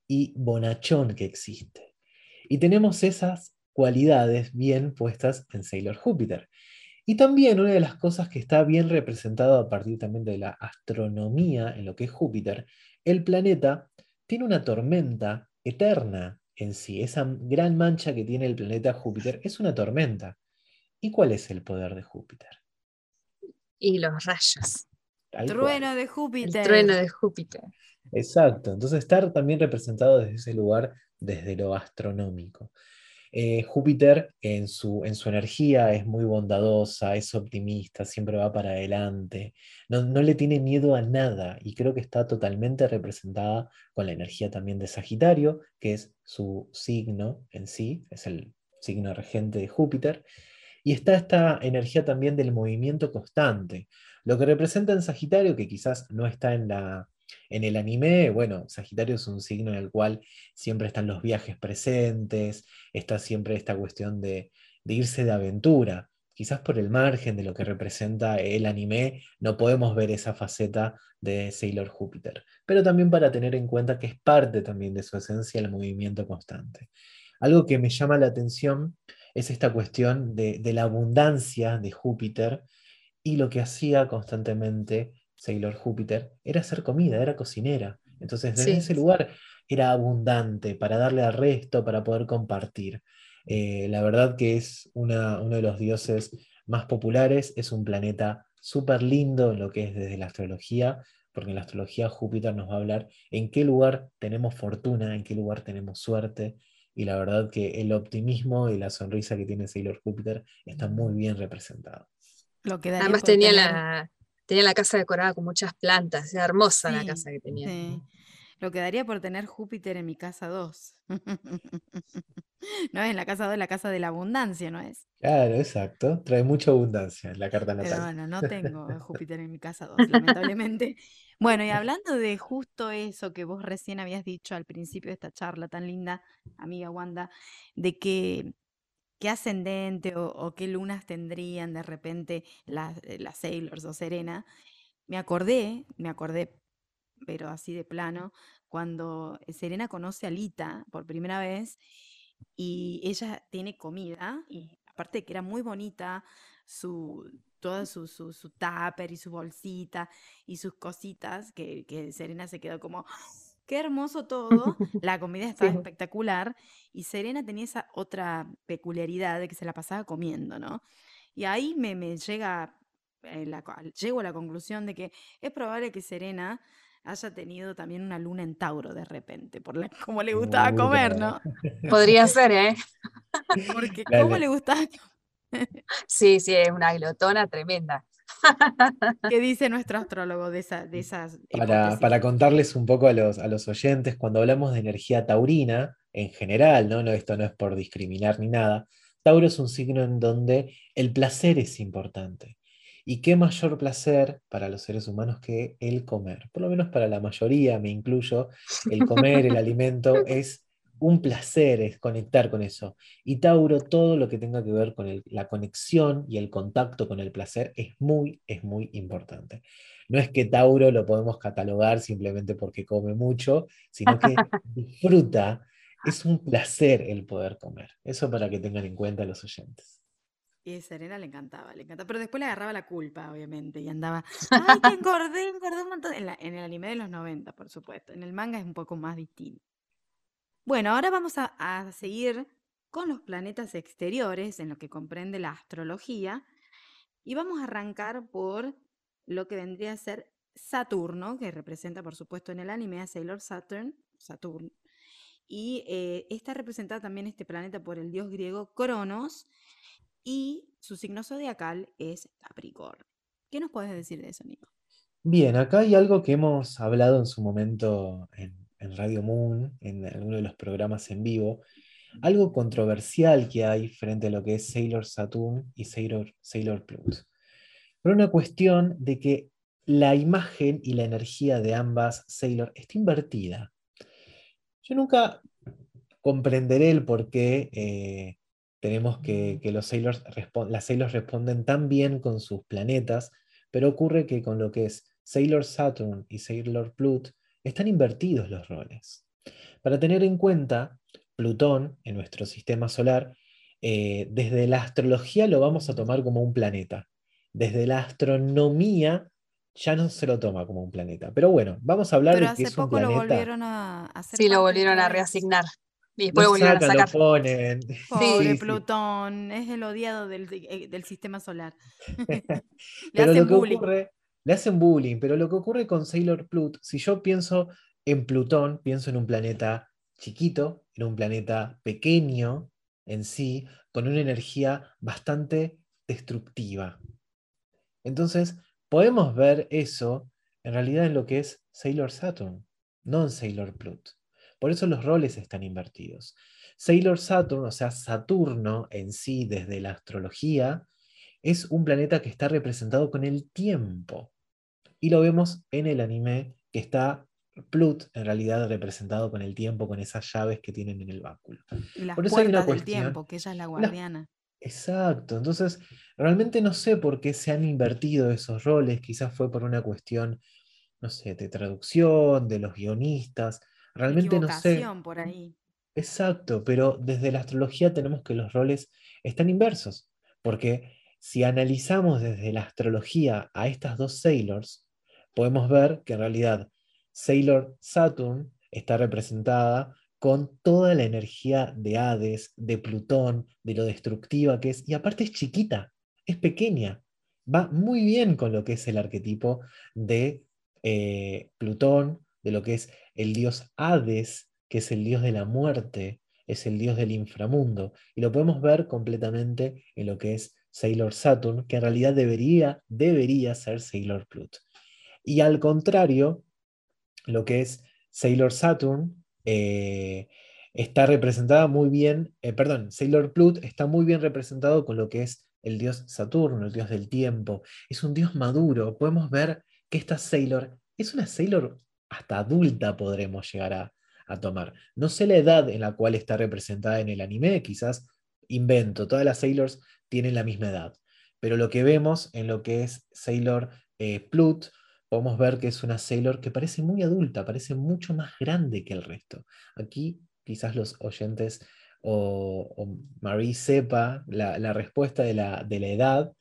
y bonachón que existe. Y tenemos esas cualidades bien puestas en Sailor Júpiter. Y también una de las cosas que está bien representado a partir también de la astronomía en lo que es Júpiter, el planeta tiene una tormenta eterna en sí. Esa gran mancha que tiene el planeta Júpiter es una tormenta. ¿Y cuál es el poder de Júpiter? Y los rayos. trueno de Júpiter. El trueno de Júpiter. Exacto. Entonces estar también representado desde ese lugar, desde lo astronómico. Eh, Júpiter en su, en su energía es muy bondadosa, es optimista, siempre va para adelante, no, le tiene miedo a nada y creo que está totalmente representada con la energía también de Sagitario, que es su signo en sí, es el signo regente de Júpiter, y está esta energía también del movimiento constante, lo que representa en Sagitario, que quizás no está en la, en el anime, bueno, Sagitario es un signo en el cual siempre están los viajes presentes, está siempre esta cuestión de, irse de aventura. Quizás por el margen de lo que representa el anime, no podemos ver esa faceta de Sailor Júpiter, pero también para tener en cuenta que es parte también de su esencia el movimiento constante. Algo que me llama la atención es esta cuestión de, de la abundancia de Júpiter y lo que hacía constantemente Sailor Júpiter, era hacer comida, era cocinera. Entonces, desde ese lugar era abundante para darle al resto, para poder compartir. Eh, la verdad que es uno de los dioses más populares, es un planeta súper lindo en lo que es desde la astrología, porque en la astrología Júpiter nos va a hablar en qué lugar tenemos fortuna, en qué lugar tenemos suerte, y la verdad que el optimismo y la sonrisa que tiene Sailor Júpiter está muy bien representado. Lo que Además tenía la, tenía la casa decorada con muchas plantas, era hermosa la casa que tenía. Lo que daría por tener Júpiter en mi casa 2. no es la casa 2, es la casa de la abundancia, ¿no es? Claro, exacto. Trae mucha abundancia en la carta natal. Pero bueno, no tengo Júpiter en mi casa 2, lamentablemente. Bueno, y hablando de justo eso que vos recién habías dicho al principio de esta charla tan linda, amiga Wanda, de que qué ascendente o, qué lunas tendrían de repente las, eh, las Sailors o Serena, me acordé, me acordé, pero así de plano, cuando Serena conoce a Lita por primera vez y ella tiene comida, y aparte de que era muy bonita, su, todo su, su, su tupper y su bolsita y sus cositas, que, que Serena se quedó como, qué hermoso todo, la comida estaba espectacular y Serena tenía esa otra peculiaridad de que se la pasaba comiendo, ¿no? Y ahí me, llega, eh, la, llego a la conclusión de que es probable que Serena haya tenido también una luna en Tauro de repente, por la, como le gustaba comer, ¿no? Podría ser, ¿eh? Porque cómo le gustaba Sí, sí, es una glotona tremenda. ¿Qué dice nuestro astrólogo de, esas? Para, contarles un poco a los, a los oyentes, cuando hablamos de energía taurina, en general, ¿no? ¿no? esto no es por discriminar ni nada, Tauro es un signo en donde el placer es importante. Y qué mayor placer para los seres humanos que el comer. Por lo menos para la mayoría, me incluyo, el comer, el alimento es un placer, es conectar con eso. Y Tauro, todo lo que tenga que ver con la conexión y el contacto con el placer es muy, es muy importante. No es que Tauro lo podemos catalogar simplemente porque come mucho, sino que disfruta. Es un placer el poder comer. Eso para que tengan en cuenta los oyentes. Y a Serena le encantaba, le encantaba. Pero después le agarraba la culpa, obviamente, y andaba, ay, que engordé, engordé un montón. En, el anime de los 90, por supuesto. En el manga es un poco más distinto. Bueno, ahora vamos a, seguir con los planetas exteriores, en lo que comprende la astrología, y vamos a arrancar por lo que vendría a ser Saturno, que representa, por supuesto, en el anime a Sailor Saturn, Saturn. Y eh, está representado también este planeta por el dios griego Cronos, y su signo zodiacal es Capricornio. ¿Qué nos puedes decir de eso, Nico? Bien, acá hay algo que hemos hablado en su momento en, Radio Moon, en alguno de los programas en vivo, algo controversial que hay frente a lo que es Sailor Saturn y Sailor, Sailor. Pero una cuestión de que la imagen y la energía de ambas Sailor está invertida. Yo nunca comprenderé el por qué eh, tenemos que, los Sailors las Sailors responden tan bien con sus planetas, pero ocurre que con lo que es Sailor Saturn y Sailor Pluto están invertidos los roles. Para tener en cuenta, Plutón en nuestro sistema solar, eh, desde la astrología lo vamos a tomar como un planeta. Desde la astronomía ya no se lo toma como un planeta. Pero bueno, vamos a hablar de que es un planeta. Lo volvieron a Sí, lo volvieron a reasignar. Y después volvieron a sacar. ponen. Pobre Plutón, es el odiado del, eh, sistema solar. le hacen bullying. Le hacen bullying, pero lo que ocurre con Sailor Plut, si yo pienso en Plutón, pienso en un planeta chiquito, en un planeta pequeño en sí, con una energía bastante destructiva. Entonces, podemos ver eso en realidad en lo que es Sailor Saturn, no en Sailor Plut. Por eso los roles están invertidos. Sailor Saturn, o sea, Saturno en sí desde la astrología, es un planeta que está representado con el tiempo. Y lo vemos en el anime que está Plut en realidad representado con el tiempo, con esas llaves que tienen en el báculo. Por eso hay una cuestión, tiempo, que ella es la guardiana. Exacto, entonces realmente no sé por qué se han invertido esos roles, quizás fue por una cuestión, no sé, de traducción, de los guionistas, Realmente no sé. por ahí. Exacto, pero desde la astrología tenemos que los roles están inversos, porque si analizamos desde la astrología a estas dos Sailors, podemos ver que en realidad Sailor Saturn está representada con toda la energía de Hades, de Plutón, de lo destructiva que es, y aparte es chiquita, es pequeña, va muy bien con lo que es el arquetipo de eh, Plutón, de lo que es el dios Hades, que es el dios de la muerte, es el dios del inframundo. Y lo podemos ver completamente en lo que es Sailor Saturn, que en realidad debería, debería ser Sailor Pluto. Y al contrario, lo que es Sailor Saturn eh, está representada muy bien, eh, perdón, Sailor Pluto está muy bien representado con lo que es el dios Saturno, el dios del tiempo. Es un dios maduro. Podemos ver que esta Sailor es una Sailor hasta adulta podremos llegar a, tomar. No sé la edad en la cual está representada en el anime, quizás invento, todas las Sailors tienen la misma edad, pero lo que vemos en lo que es Sailor eh, Plut, podemos ver que es una Sailor que parece muy adulta, parece mucho más grande que el resto. Aquí quizás los oyentes o, Marie sepa la, respuesta de la, de la, edad,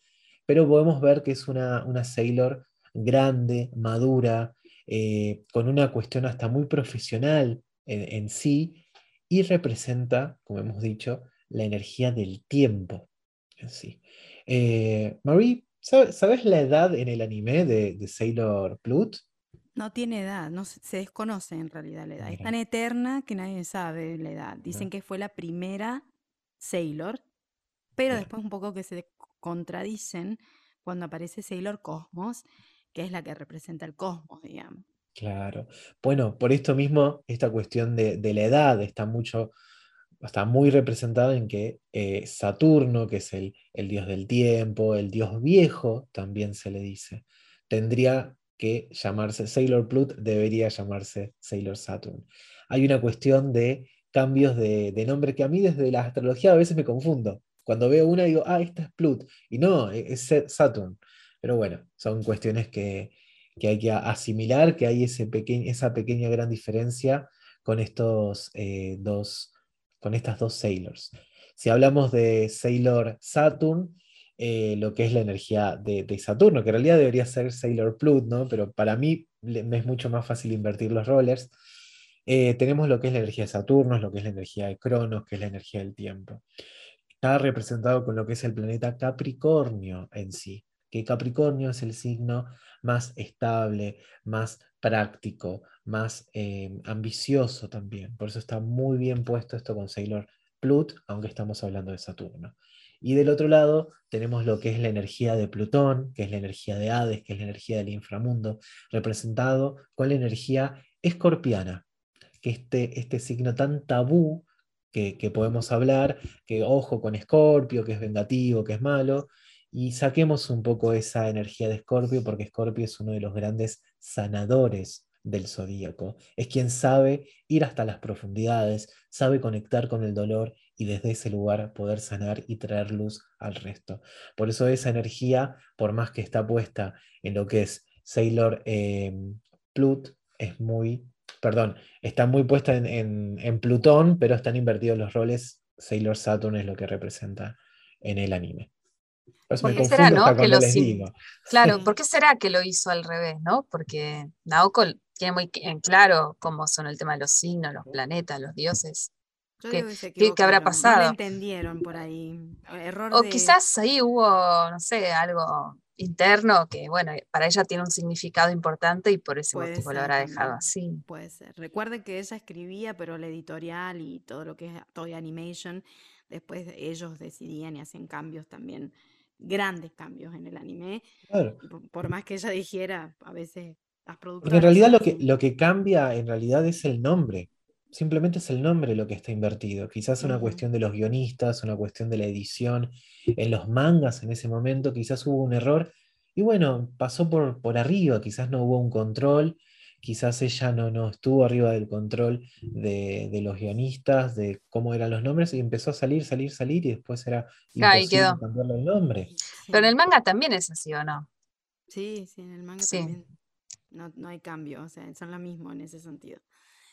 pero podemos ver que es una, una Sailor grande, madura, eh, con una cuestión hasta muy profesional en, sí y representa, como hemos dicho, la energía del tiempo en sí. Eh, Marie, ¿sabes la edad en el anime de, Sailor Plut? No tiene edad, no se, desconoce en realidad la edad. Es tan eterna que nadie sabe la edad. Dicen que fue la primera Sailor, pero después un poco que se contradicen cuando aparece Sailor Cosmos que es la que representa el cosmos, digamos. Claro. Bueno, por esto mismo, esta cuestión de, la edad está mucho está muy representado en que eh, Saturno, que es el, dios del tiempo, el dios viejo, también se le dice, tendría que llamarse Sailor Plut, debería llamarse Sailor Saturn. Hay una cuestión de cambios de, nombre que a mí desde la astrología a veces me confundo. Cuando veo una digo, ah, esta es Plut, y no, e, es Saturn. Pero bueno, son cuestiones que, hay que asimilar, que hay ese esa pequeña gran diferencia con estos eh, dos con estas dos Sailors. Si hablamos de Sailor Saturn, eh, lo que es la energía de, Saturno, que en realidad debería ser Sailor Pluto, ¿no? pero para mí me es mucho más fácil invertir los rollers. Eh, tenemos lo que es la energía de Saturno, lo que es la energía de Cronos, que es la energía del tiempo. Está representado con lo que es el planeta Capricornio en sí, que Capricornio es el signo más estable, más práctico, más eh, ambicioso también. Por eso está muy bien puesto esto con Sailor Plut, aunque estamos hablando de Saturno. Y del otro lado tenemos lo que es la energía de Plutón, que es la energía de Hades, que es la energía del inframundo, representado con la energía escorpiana, que este, este signo tan tabú que, que podemos hablar, que ojo con Escorpio, que es vengativo, que es malo, y saquemos un poco esa energía de Escorpio, porque Escorpio es uno de los grandes sanadores del zodíaco. Es quien sabe ir hasta las profundidades, sabe conectar con el dolor y desde ese lugar poder sanar y traer luz al resto. Por eso esa energía, por más que está puesta en lo que es Sailor eh, Plut, es muy, perdón, está muy puesta en, Plutón, pero están invertidos los roles. Sailor Saturn es lo que representa en el anime. ¿Por qué será, no? Que lo Claro, ¿por qué será que lo hizo al revés, no? Porque Naoko tiene muy claro cómo son el tema de los signos, los planetas, los dioses. ¿Qué, habrá pasado? No entendieron por ahí. Error o quizás ahí hubo, no sé, algo interno que, bueno, para ella tiene un significado importante y por ese motivo lo habrá dejado así. Puede ser. Recuerde que ella escribía, pero la editorial y todo lo que es Toy Animation, después ellos decidían y hacen cambios también, grandes cambios en el anime. Por, más que ella dijera, a veces porque en realidad lo que, lo que cambia en realidad es el nombre. Simplemente es el nombre lo que está invertido. Quizás una cuestión de los guionistas, una cuestión de la edición. En los mangas en ese momento quizás hubo un error. Y bueno, pasó por, por arriba, quizás no hubo un control, quizás ella no, no estuvo arriba del control de, de, los guionistas, de cómo eran los nombres, y empezó a salir, salir, salir, y después era imposible cambiarle el nombre. Pero en el manga también es así, ¿o no? Sí, sí, en el manga también. No, no hay cambio, o sea, son lo mismo en ese sentido.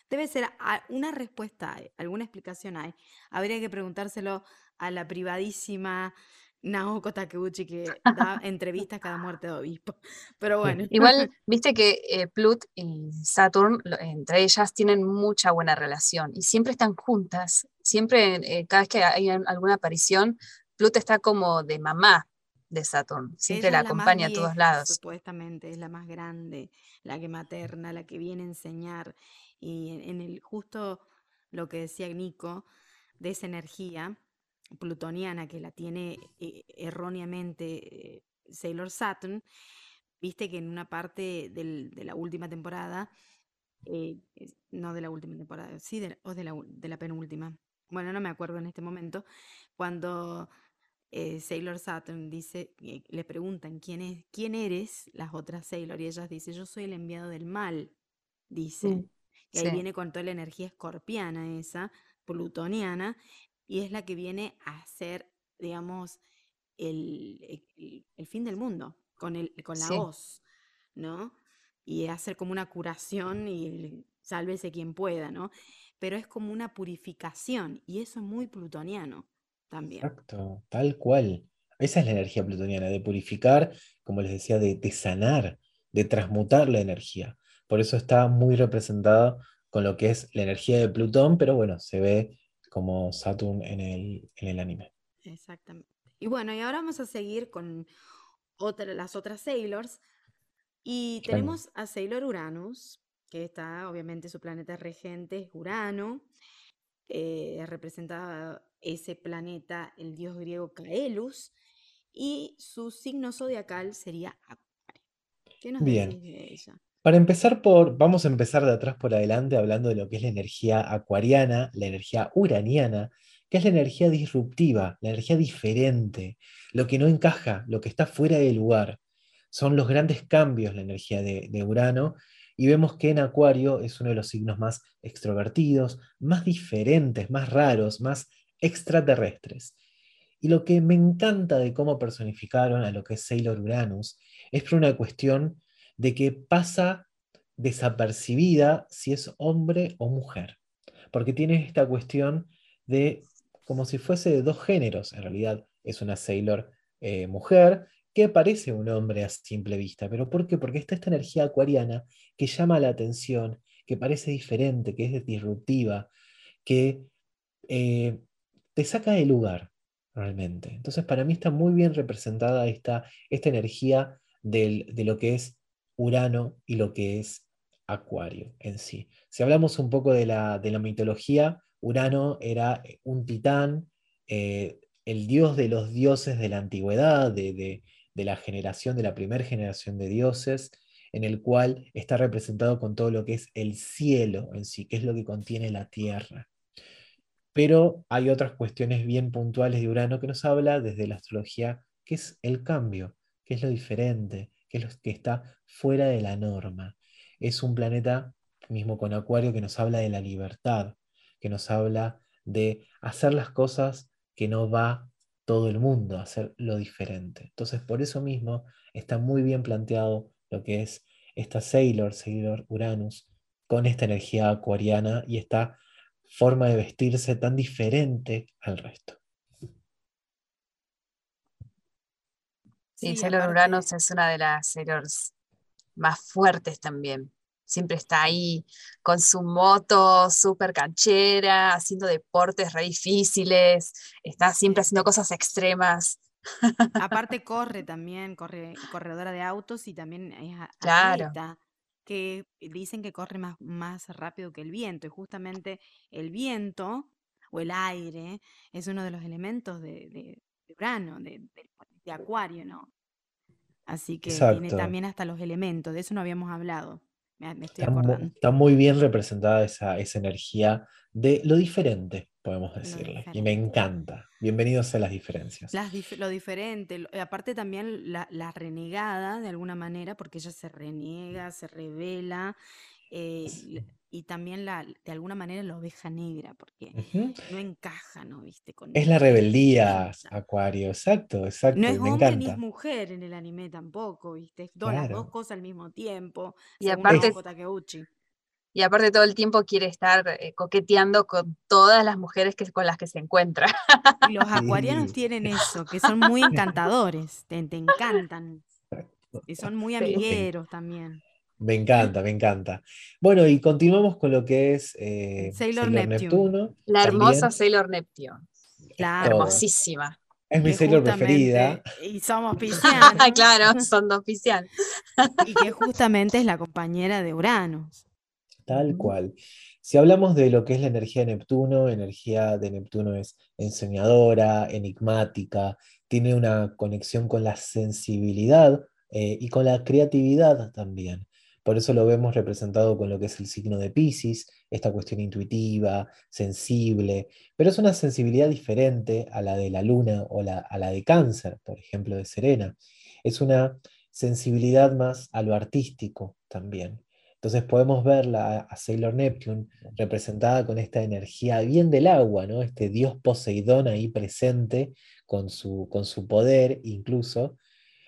Debe ser una respuesta, alguna explicación hay. Habría que preguntárselo a la privadísima Naoko Takeuchi que da entrevistas cada muerte de obispo. Pero bueno. Igual, viste que eh, Plut y Saturn, entre ellas, tienen mucha buena relación y siempre están juntas. Siempre, eh, cada vez que hay alguna aparición, Plut está como de mamá de Saturn. Siempre la, acompaña a todos lados. Supuestamente, es la más grande, la que materna, la que viene a enseñar. Y en, el justo lo que decía Nico, de esa energía plutoniana que la tiene eh, erróneamente eh, Sailor Saturn, viste que en una parte de la última temporada, eh, no de la última temporada, sí, o de la, de la penúltima, bueno, no me acuerdo en este momento, cuando Sailor Saturn dice, le preguntan ¿quién, es, quién eres, las otras Sailor, y ellas dicen, yo soy el enviado del mal, dice. Mm, y ahí viene con toda la energía escorpiana esa, plutoniana, y es la que viene a hacer, digamos, el, el, fin del mundo, con, el, con la voz, ¿no? Y hacer como una curación y sálvese quien pueda, ¿no? Pero es como una purificación, y eso es muy plutoniano. Exacto, tal cual. Esa es la energía plutoniana, de purificar, como les decía, de, sanar, de transmutar la energía. Por eso está muy representada con lo que es la energía de Plutón, pero bueno, se ve como Saturn en el, en el anime. Exactamente. Y bueno, y ahora vamos a seguir con otra, las otras Sailors. Y tenemos a Sailor Uranus, que está, obviamente, su planeta regente es Urano. Eh, representaba ese planeta el dios griego Caelus, y su signo zodiacal sería Acuario. ¿Qué nos Bien. de ella? Para empezar por, vamos a empezar de atrás por adelante hablando de lo que es la energía acuariana, la energía uraniana, que es la energía disruptiva, la energía diferente, lo que no encaja, lo que está fuera de lugar. Son los grandes cambios la energía de, de Urano y vemos que en Acuario es uno de los signos más extrovertidos, más diferentes, más raros, más extraterrestres. Y lo que me encanta de cómo personificaron a lo que es Sailor Uranus es por una cuestión de que pasa desapercibida si es hombre o mujer. Porque tiene esta cuestión de como si fuese de dos géneros. En realidad es una Sailor eh, mujer que parece un hombre a simple vista. ¿Pero por qué? Porque está esta energía acuariana que llama la atención, que parece diferente, que es disruptiva, que eh, te saca de lugar realmente. Entonces, para mí está muy bien representada esta, esta energía de lo que es Urano y lo que es Acuario en sí. Si hablamos un poco de la, de la mitología, Urano era eh, un titán, eh, el dios de los dioses de la antigüedad, de, de la generación, de la primera generación de dioses, en el cual está representado con todo lo que es el cielo en sí, que es lo que contiene la tierra. Pero hay otras cuestiones bien puntuales de Urano que nos habla desde la astrología, que es el cambio, que es lo diferente, que es lo que está fuera de la norma. Es un planeta, mismo con Acuario, que nos habla de la libertad, que nos habla de hacer las cosas que no va todo el mundo, hacer lo diferente. Entonces, por eso mismo está muy bien planteado lo que es esta Sailor, Sailor Uranus, con esta energía acuariana y esta forma de vestirse tan diferente al resto. Sí, Sailor Uranus es una de las Sailors más fuertes también. Siempre está ahí con su moto súper canchera, haciendo deportes re difíciles, está siempre haciendo cosas extremas. Aparte corre también, corre, corredora de autos y también es claro. que dicen que corre más, más rápido que el viento. Y justamente el viento o el aire es uno de los elementos de, de, Urano, de, de, Acuario, ¿no? Así que tiene también hasta los elementos, de eso no habíamos hablado está, muy bien representada esa, energía de lo diferente, podemos decirle. y me encanta. Bienvenidos a las diferencias. lo diferente, aparte también la, renegada de alguna manera, porque ella se reniega, se revela. Eh, y también la, de alguna manera la oveja negra, porque no encaja, ¿no? ¿Viste? es la rebeldía, Acuario, exacto, exacto. No es me hombre encanta. ni es mujer en el anime tampoco, ¿viste? Todas las dos cosas al mismo tiempo. Y aparte, y aparte todo el tiempo quiere estar eh, coqueteando con todas las mujeres que, con las que se encuentra. Y los acuarianos tienen eso, que son muy encantadores, te, te encantan. Y son muy amigueros también. Me encanta, me encanta. Bueno, y continuamos con lo que es eh, Sailor, Neptuno. La hermosa Sailor Neptune. La Hermosísima. Es mi Sailor preferida. Y somos piscianos. claro, son dos piscianos. y que justamente es la compañera de Uranus. Tal cual. Si hablamos de lo que es la energía de Neptuno, energía de Neptuno es enseñadora, enigmática, tiene una conexión con la sensibilidad eh, y con la creatividad también. Por eso lo vemos representado con lo que es el signo de Pisces, esta cuestión intuitiva, sensible, pero es una sensibilidad diferente a la de la luna o a la de cáncer, por ejemplo, de Serena. Es una sensibilidad más a lo artístico también. Entonces podemos verla a Sailor Neptune representada con esta energía bien del agua, ¿no? este dios Poseidón ahí presente con su, con su poder incluso,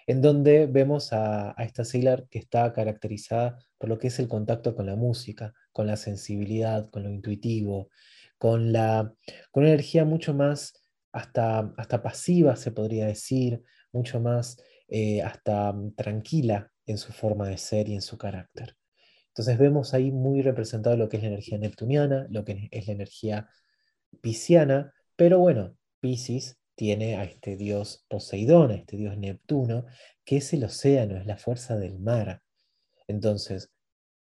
en donde vemos a, esta Sailor que está caracterizada por lo que es el contacto con la música, con la sensibilidad, con lo intuitivo, con, la, con una energía mucho más hasta, hasta pasiva, se podría decir, mucho más eh, hasta mm, tranquila en su forma de ser y en su carácter. Entonces vemos ahí muy representado lo que es la energía neptuniana, lo que es la energía pisciana, pero bueno, Piscis tiene a este dios Poseidón, a este dios Neptuno, que es el océano, es la fuerza del mar. Entonces,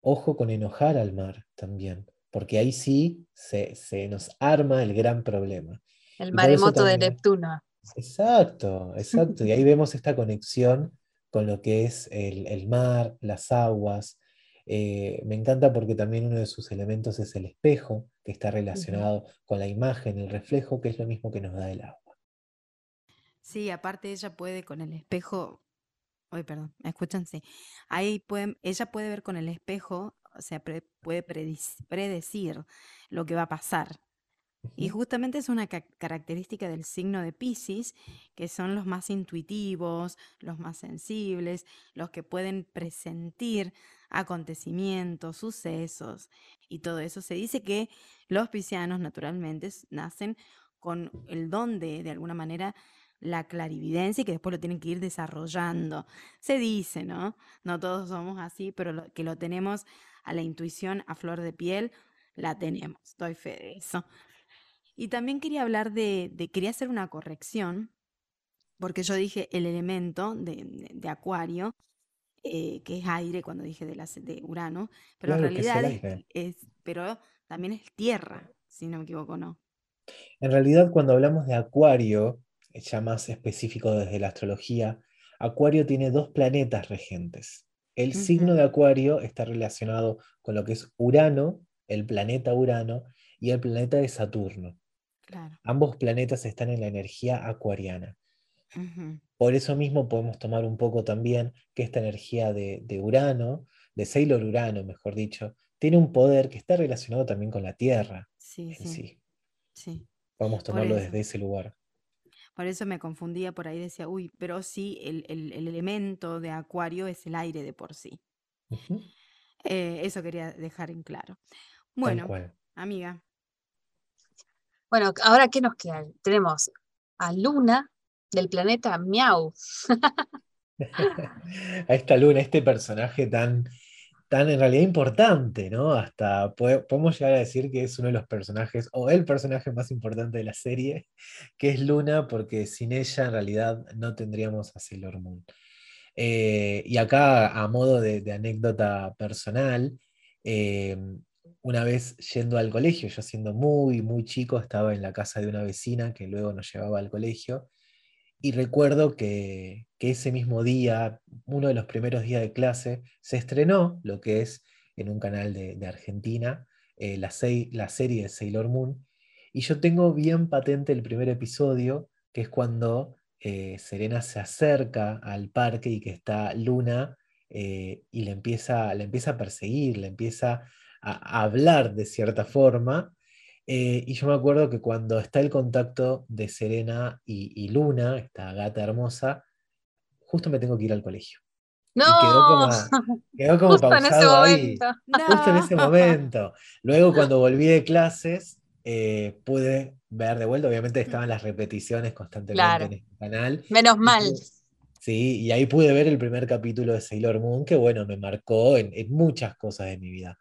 ojo con enojar al mar también, porque ahí sí se, nos arma el gran problema. El maremoto de Neptuno. Exacto, exacto. Y ahí vemos esta conexión con lo que es el, mar, las aguas, Eh, me encanta porque también uno de sus elementos es el espejo, que está relacionado con la imagen, el reflejo, que es lo mismo que nos da el agua. Sí, aparte ella puede con el espejo, Ay, perdón, escúchanse. Ahí pueden, ella puede ver con el espejo, o sea, puede predecir lo que va a pasar. Y justamente es una característica del signo de Pisces, que son los más intuitivos, los más sensibles, los que pueden presentir acontecimientos, sucesos y todo eso. Se dice que los piscianos naturalmente nacen con el don de, de alguna manera, la clarividencia y que después lo tienen que ir desarrollando. Se dice, ¿no? No todos somos así, pero que lo tenemos a la intuición a flor de piel, la tenemos. Estoy fe de eso. Y también quería hablar de, quería hacer una corrección, porque yo dije el elemento de, Acuario, eh, que es aire cuando dije de, de Urano, pero en realidad es, pero también es tierra, si no me equivoco, ¿no? En realidad, cuando hablamos de Acuario, ya más específico desde la astrología, Acuario tiene dos planetas regentes. El signo de Acuario está relacionado con lo que es Urano, el planeta Urano, y el planeta de Saturno. Ambos planetas están en la energía acuariana. Por eso mismo podemos tomar un poco también que esta energía de, Urano, de Sailor Urano, mejor dicho, tiene un poder que está relacionado también con la Tierra sí, sí. sí. Vamos a tomarlo desde ese lugar. Por eso me confundía por ahí, decía, uy, pero sí, el, elemento de acuario es el aire de por sí. Eh, eso quería dejar en claro. Bueno, amiga. Bueno, ahora ¿qué nos queda? Tenemos a Luna del planeta Miau. a esta Luna, este personaje tan tan en realidad importante, ¿no? Hasta podemos llegar a decir que es uno de los personajes, o el personaje más importante de la serie, que es Luna, porque sin ella en realidad no tendríamos a Sailor Moon. Eh, y acá, a modo de, anécdota personal, eh, una vez yendo al colegio, yo siendo muy, muy chico, estaba en la casa de una vecina que luego nos llevaba al colegio, y recuerdo que, ese mismo día, uno de los primeros días de clase, se estrenó lo que es en un canal de, Argentina, eh, la, serie de Sailor Moon. Y yo tengo bien patente el primer episodio, que es cuando eh, Serena se acerca al parque y que está Luna eh, y le empieza, le empieza a perseguir, le empieza a hablar de cierta forma eh, y yo me acuerdo que cuando está el contacto de Serena y, Luna, esta gata hermosa, justo me tengo que ir al colegio. No, quedó como, pausado ahí. Justo en ese momento. Luego, cuando volví de clases, eh, pude ver de vuelta. Obviamente estaban las repeticiones constantemente en este canal. Menos mal. sí, y ahí pude ver el primer capítulo de Sailor Moon, que bueno, me marcó en muchas cosas de mi vida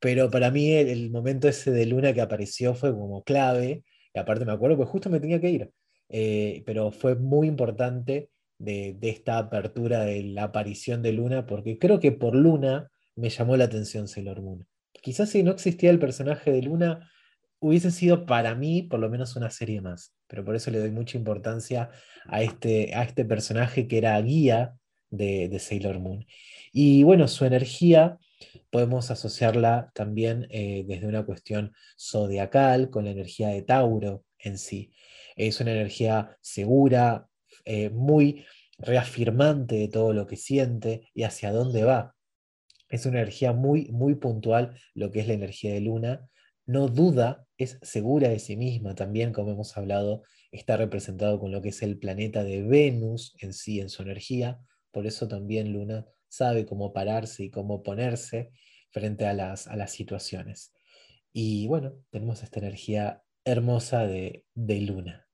pero para mí el, momento ese de Luna que apareció fue como clave, y aparte me acuerdo que justo me tenía que ir, eh, pero fue muy importante de, esta apertura de la aparición de Luna, porque creo que por Luna me llamó la atención Sailor Moon. Quizás si no existía el personaje de Luna, hubiese sido para mí por lo menos una serie más, pero por eso le doy mucha importancia a este, a este personaje que era guía de, de Sailor Moon. Y bueno, su energía podemos asociarla también eh, desde una cuestión zodiacal con la energía de Tauro en sí. Es una energía segura, eh, muy reafirmante de todo lo que siente y hacia dónde va. Es una energía muy, muy puntual, lo que es la energía de Luna. No duda, es segura de sí misma también, como hemos hablado, está representado con lo que es el planeta de Venus en sí, en su energía. Por eso también Luna sabe cómo pararse y cómo ponerse frente a las, a las situaciones. Y bueno, tenemos esta energía hermosa de, Luna.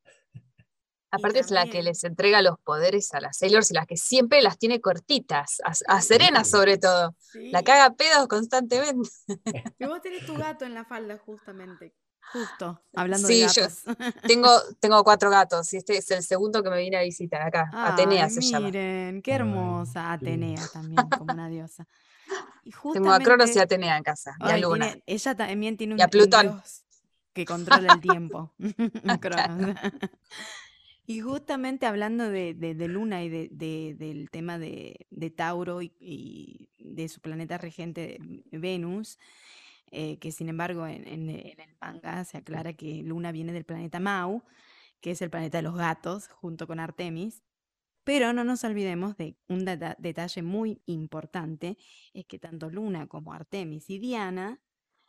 Aparte es la que les entrega los poderes a las Sailors y la que siempre las tiene cortitas, a, Serena sobre todo. La caga pedos constantemente. Y vos tenés tu gato en la falda justamente. Justo, hablando de gatos. Yo tengo, tengo cuatro gatos y este es el segundo que me viene a visitar acá. Atenea se llama. Miren, qué hermosa. Atenea también, como una diosa. tengo a Cronos y Atenea en casa, y a Luna. ella también tiene un, y a Plutón. que controla el tiempo. Y justamente hablando de, Luna y del tema de, Tauro y, de su planeta regente Venus, eh, que sin embargo en, el manga se aclara que Luna viene del planeta Mau, que es el planeta de los gatos, junto con Artemis. Pero no nos olvidemos de un detalle muy importante, es que tanto Luna como Artemis y Diana,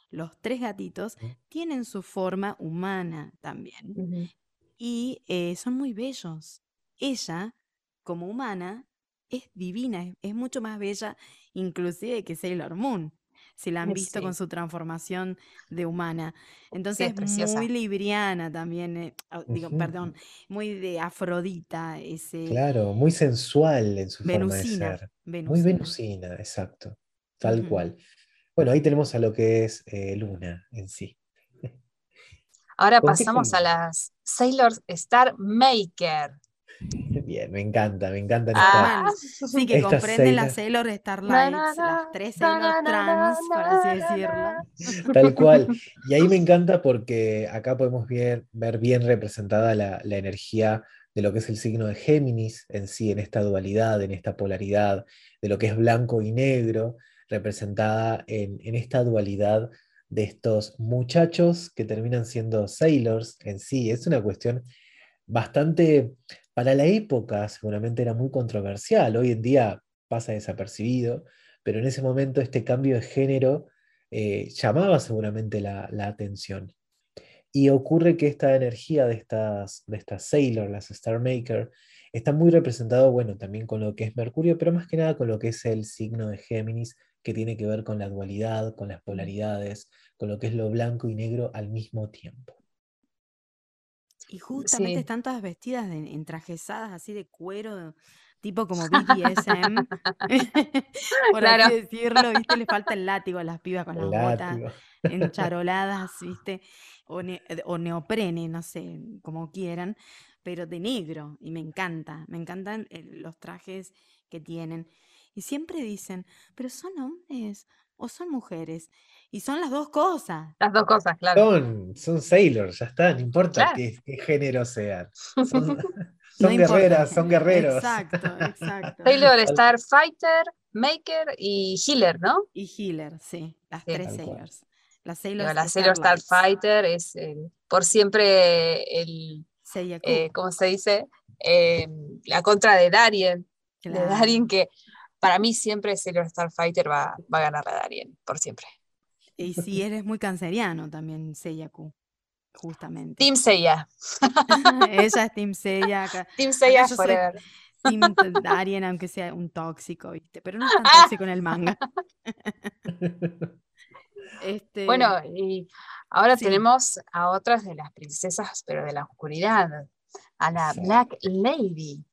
los tres gatitos, tienen su forma humana también y eh, son muy bellos. Ella, como humana, es divina, es, mucho más bella inclusive que Sailor Moon, si la han visto con su transformación de humana. Entonces, muy libriana también, eh, digo, perdón, muy de Afrodita. Ese... Claro, muy sensual en su forma de ser. Muy venusina, exacto, tal cual. Bueno, ahí tenemos a lo que es eh, Luna en sí. Ahora pasamos a las Sailor Star Maker. Bien, me encanta, me encanta. Ah, sí, que comprenden las Sailor Starlights, las tres Sailor Trans, por así decirlo. Tal cual. Y ahí me encanta porque acá podemos ver, ver bien representada la, energía de lo que es el signo de Géminis en sí, en esta dualidad, en esta polaridad, de lo que es blanco y negro, representada en, en esta dualidad de estos muchachos que terminan siendo sailors en sí. Es una cuestión bastante, para la época seguramente era muy controversial, hoy en día pasa desapercibido, pero en ese momento este cambio de género eh, llamaba seguramente la, atención. Y ocurre que esta energía de estas, de estas Sailor, las Star Maker, está muy representado, bueno, también con lo que es Mercurio, pero más que nada con lo que es el signo de Géminis, que tiene que ver con la dualidad, con las polaridades, con lo que es lo blanco y negro al mismo tiempo. Y justamente están todas vestidas de, entrajesadas así de cuero, tipo como BDSM, por así decirlo, ¿viste? Le falta el látigo a las pibas con las botas encharoladas, ¿viste? O, o, neoprene, no sé, como quieran, pero de negro. Y me encanta, me encantan eh, los trajes que tienen. Y siempre dicen, pero son hombres o son mujeres. Y son las dos cosas. Las dos cosas, claro. Son, son sailors, ya está, no importa qué, género sean. Son, guerreras, son guerreros. Exacto, exacto. Sailor, Starfighter, Maker y Healer, ¿no? Y Healer, sí, las tres Sailors. La Sailor, la Sailor Starfighter es por siempre el, eh, ¿cómo se dice? Eh, la contra de Darien. De Darien que para mí siempre Sailor Starfighter va, va a ganar a Darien, por siempre. Y si eres muy canceriano también, Seiyaku, justamente. Team Seiya. Ella es Team Seiya. Team Seiya forever. Team Darien, aunque sea un tóxico, ¿viste? Pero no es tan tóxico en el manga. Este... Bueno, y ahora tenemos a otras de las princesas, pero de la oscuridad, a la Black Lady.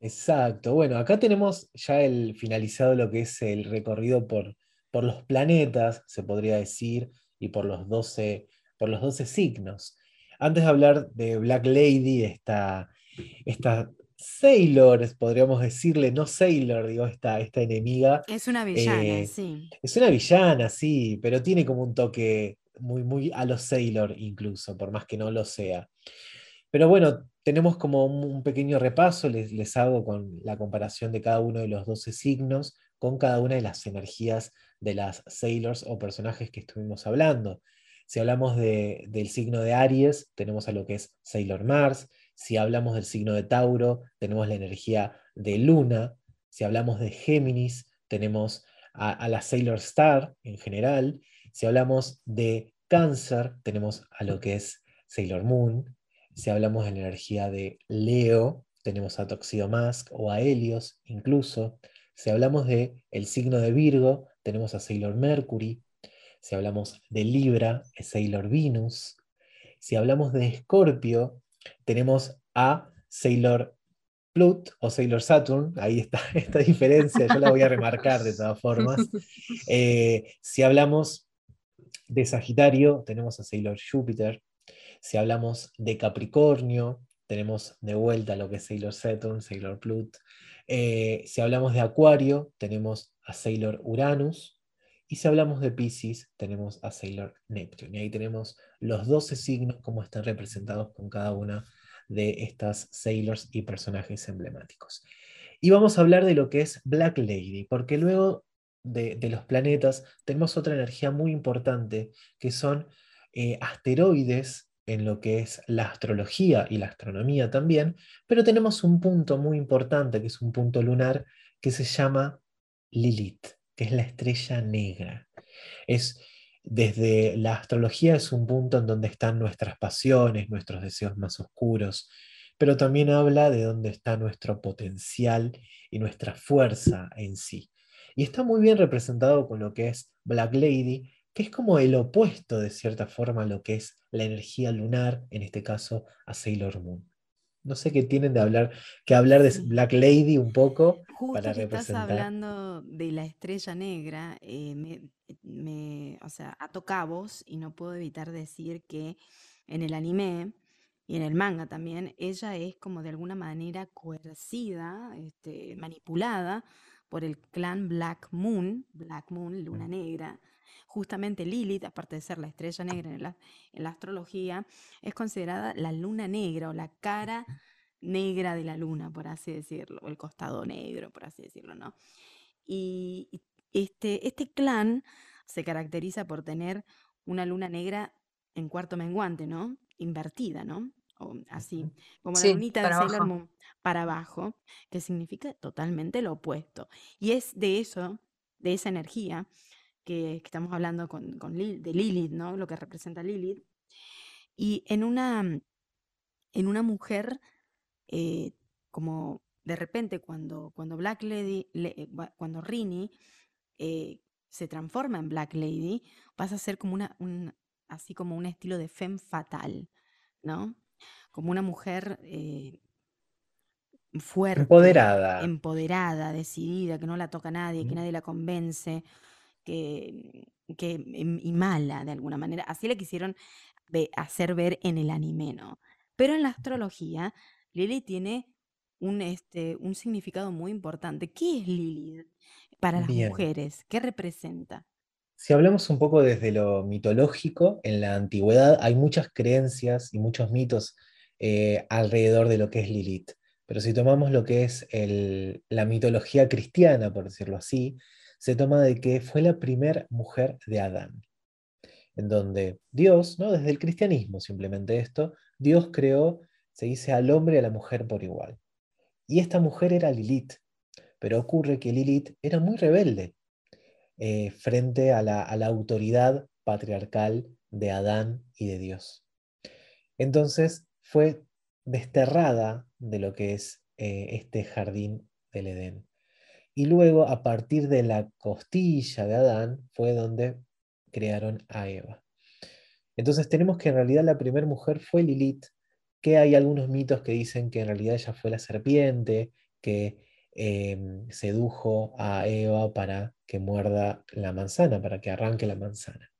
Exacto. Bueno, acá tenemos ya el finalizado lo que es el recorrido por, por los planetas, se podría decir, y por los 12, por los 12 signos. Antes de hablar de Black Lady, esta, esta Sailor, podríamos decirle, no Sailor, digo, esta, esta enemiga. Es una villana, eh, sí. Es una villana, sí, pero tiene como un toque muy, muy a los Sailor incluso, por más que no lo sea. Pero bueno, tenemos como un pequeño repaso, les, hago con la comparación de cada uno de los 12 signos con cada una de las energías de las sailors o personajes que estuvimos hablando. Si hablamos del signo de Aries, tenemos a lo que es Sailor Mars. Si hablamos del signo de Tauro, tenemos la energía de Luna. Si hablamos de Géminis, tenemos a, a la Sailor Star en general. Si hablamos de Cáncer, tenemos a lo que es Sailor Moon. Si hablamos de la energía de Leo, tenemos a Toxido Mask o a Helios incluso. Si hablamos de el signo de Virgo, tenemos a Sailor Mercury. Si hablamos de Libra, es Sailor Venus. Si hablamos de Escorpio, tenemos a Sailor Plut o Sailor Saturn. Ahí está esta diferencia, yo la voy a remarcar de todas formas. Eh, si hablamos de Sagitario, tenemos a Sailor Júpiter. Si hablamos de Capricornio, tenemos de vuelta lo que es Sailor Saturn, Sailor Plut. Eh, si hablamos de Acuario, tenemos a Sailor Uranus. Y si hablamos de Pisces, tenemos a Sailor Neptune. Y ahí tenemos los 12 signos, como están representados con cada una de estas sailors y personajes emblemáticos. Y vamos a hablar de lo que es Black Lady, porque luego de, los planetas tenemos otra energía muy importante, que son eh, asteroides en lo que es la astrología y la astronomía también, pero tenemos un punto muy importante, que es un punto lunar, que se llama Lilith, que es la estrella negra. Es desde la astrología es un punto en donde están nuestras pasiones, nuestros deseos más oscuros, pero también habla de dónde está nuestro potencial y nuestra fuerza en sí. Y está muy bien representado con lo que es Black Lady, que es como el opuesto de cierta forma a lo que es la energía lunar, en este caso a Sailor Moon. No sé qué tienen de hablar, que hablar de Black Lady un poco Justo para que estás hablando de la estrella negra, eh, me, o sea, y no puedo evitar decir que en el anime y en el manga también, ella es como de alguna manera coercida, este, manipulada por el clan Black Moon, Black Moon, luna mm. negra. Justamente Lilith, aparte de ser la estrella negra en la, en la astrología, es considerada la luna negra o la cara negra de la luna, por así decirlo, o el costado negro, por así decirlo, ¿no? Y este, este clan se caracteriza por tener una luna negra en cuarto menguante, ¿no? Invertida, ¿no? O así, como la lunita de Sailor Moon para abajo, que significa totalmente lo opuesto. Y es de eso, de esa energía que, estamos hablando con, de Lilith, ¿no? Lo que representa Lilith. Y en una, en una mujer, eh, como de repente cuando, cuando Black Lady, eh, cuando Rini eh, se transforma en Black Lady, pasa a ser como una, un, así como un estilo de femme fatal, ¿no? Como una mujer fuerte, empoderada. empoderada, decidida, que no la toca nadie, que nadie la convence, que, que, em, y mala de alguna manera. Así le quisieron hacer ver en el anime, ¿no? Pero en la astrología, Lili tiene un, este, un significado muy importante. ¿Qué es Lilith para las mujeres? ¿Qué representa? Si hablamos un poco desde lo mitológico, en la antigüedad hay muchas creencias y muchos mitos eh, alrededor de lo que es Lilith. Pero si tomamos lo que es la mitología cristiana, por decirlo así, se toma de que fue la primera mujer de Adán, en donde Dios, ¿no? desde el cristianismo simplemente esto, Dios creó, se dice, al hombre y a la mujer por igual. Y esta mujer era Lilith, pero ocurre que Lilith era muy rebelde eh, frente a la, autoridad patriarcal de Adán y de Dios. Entonces fue desterrada de lo que es eh, este jardín del Edén. Y luego, a partir de la costilla de Adán, fue donde crearon a Eva. Entonces tenemos que en realidad la primera mujer fue Lilith, que hay algunos mitos que dicen que en realidad ella fue la serpiente, que em, sedujo a Eva para que muerda la manzana, para que arranque la manzana.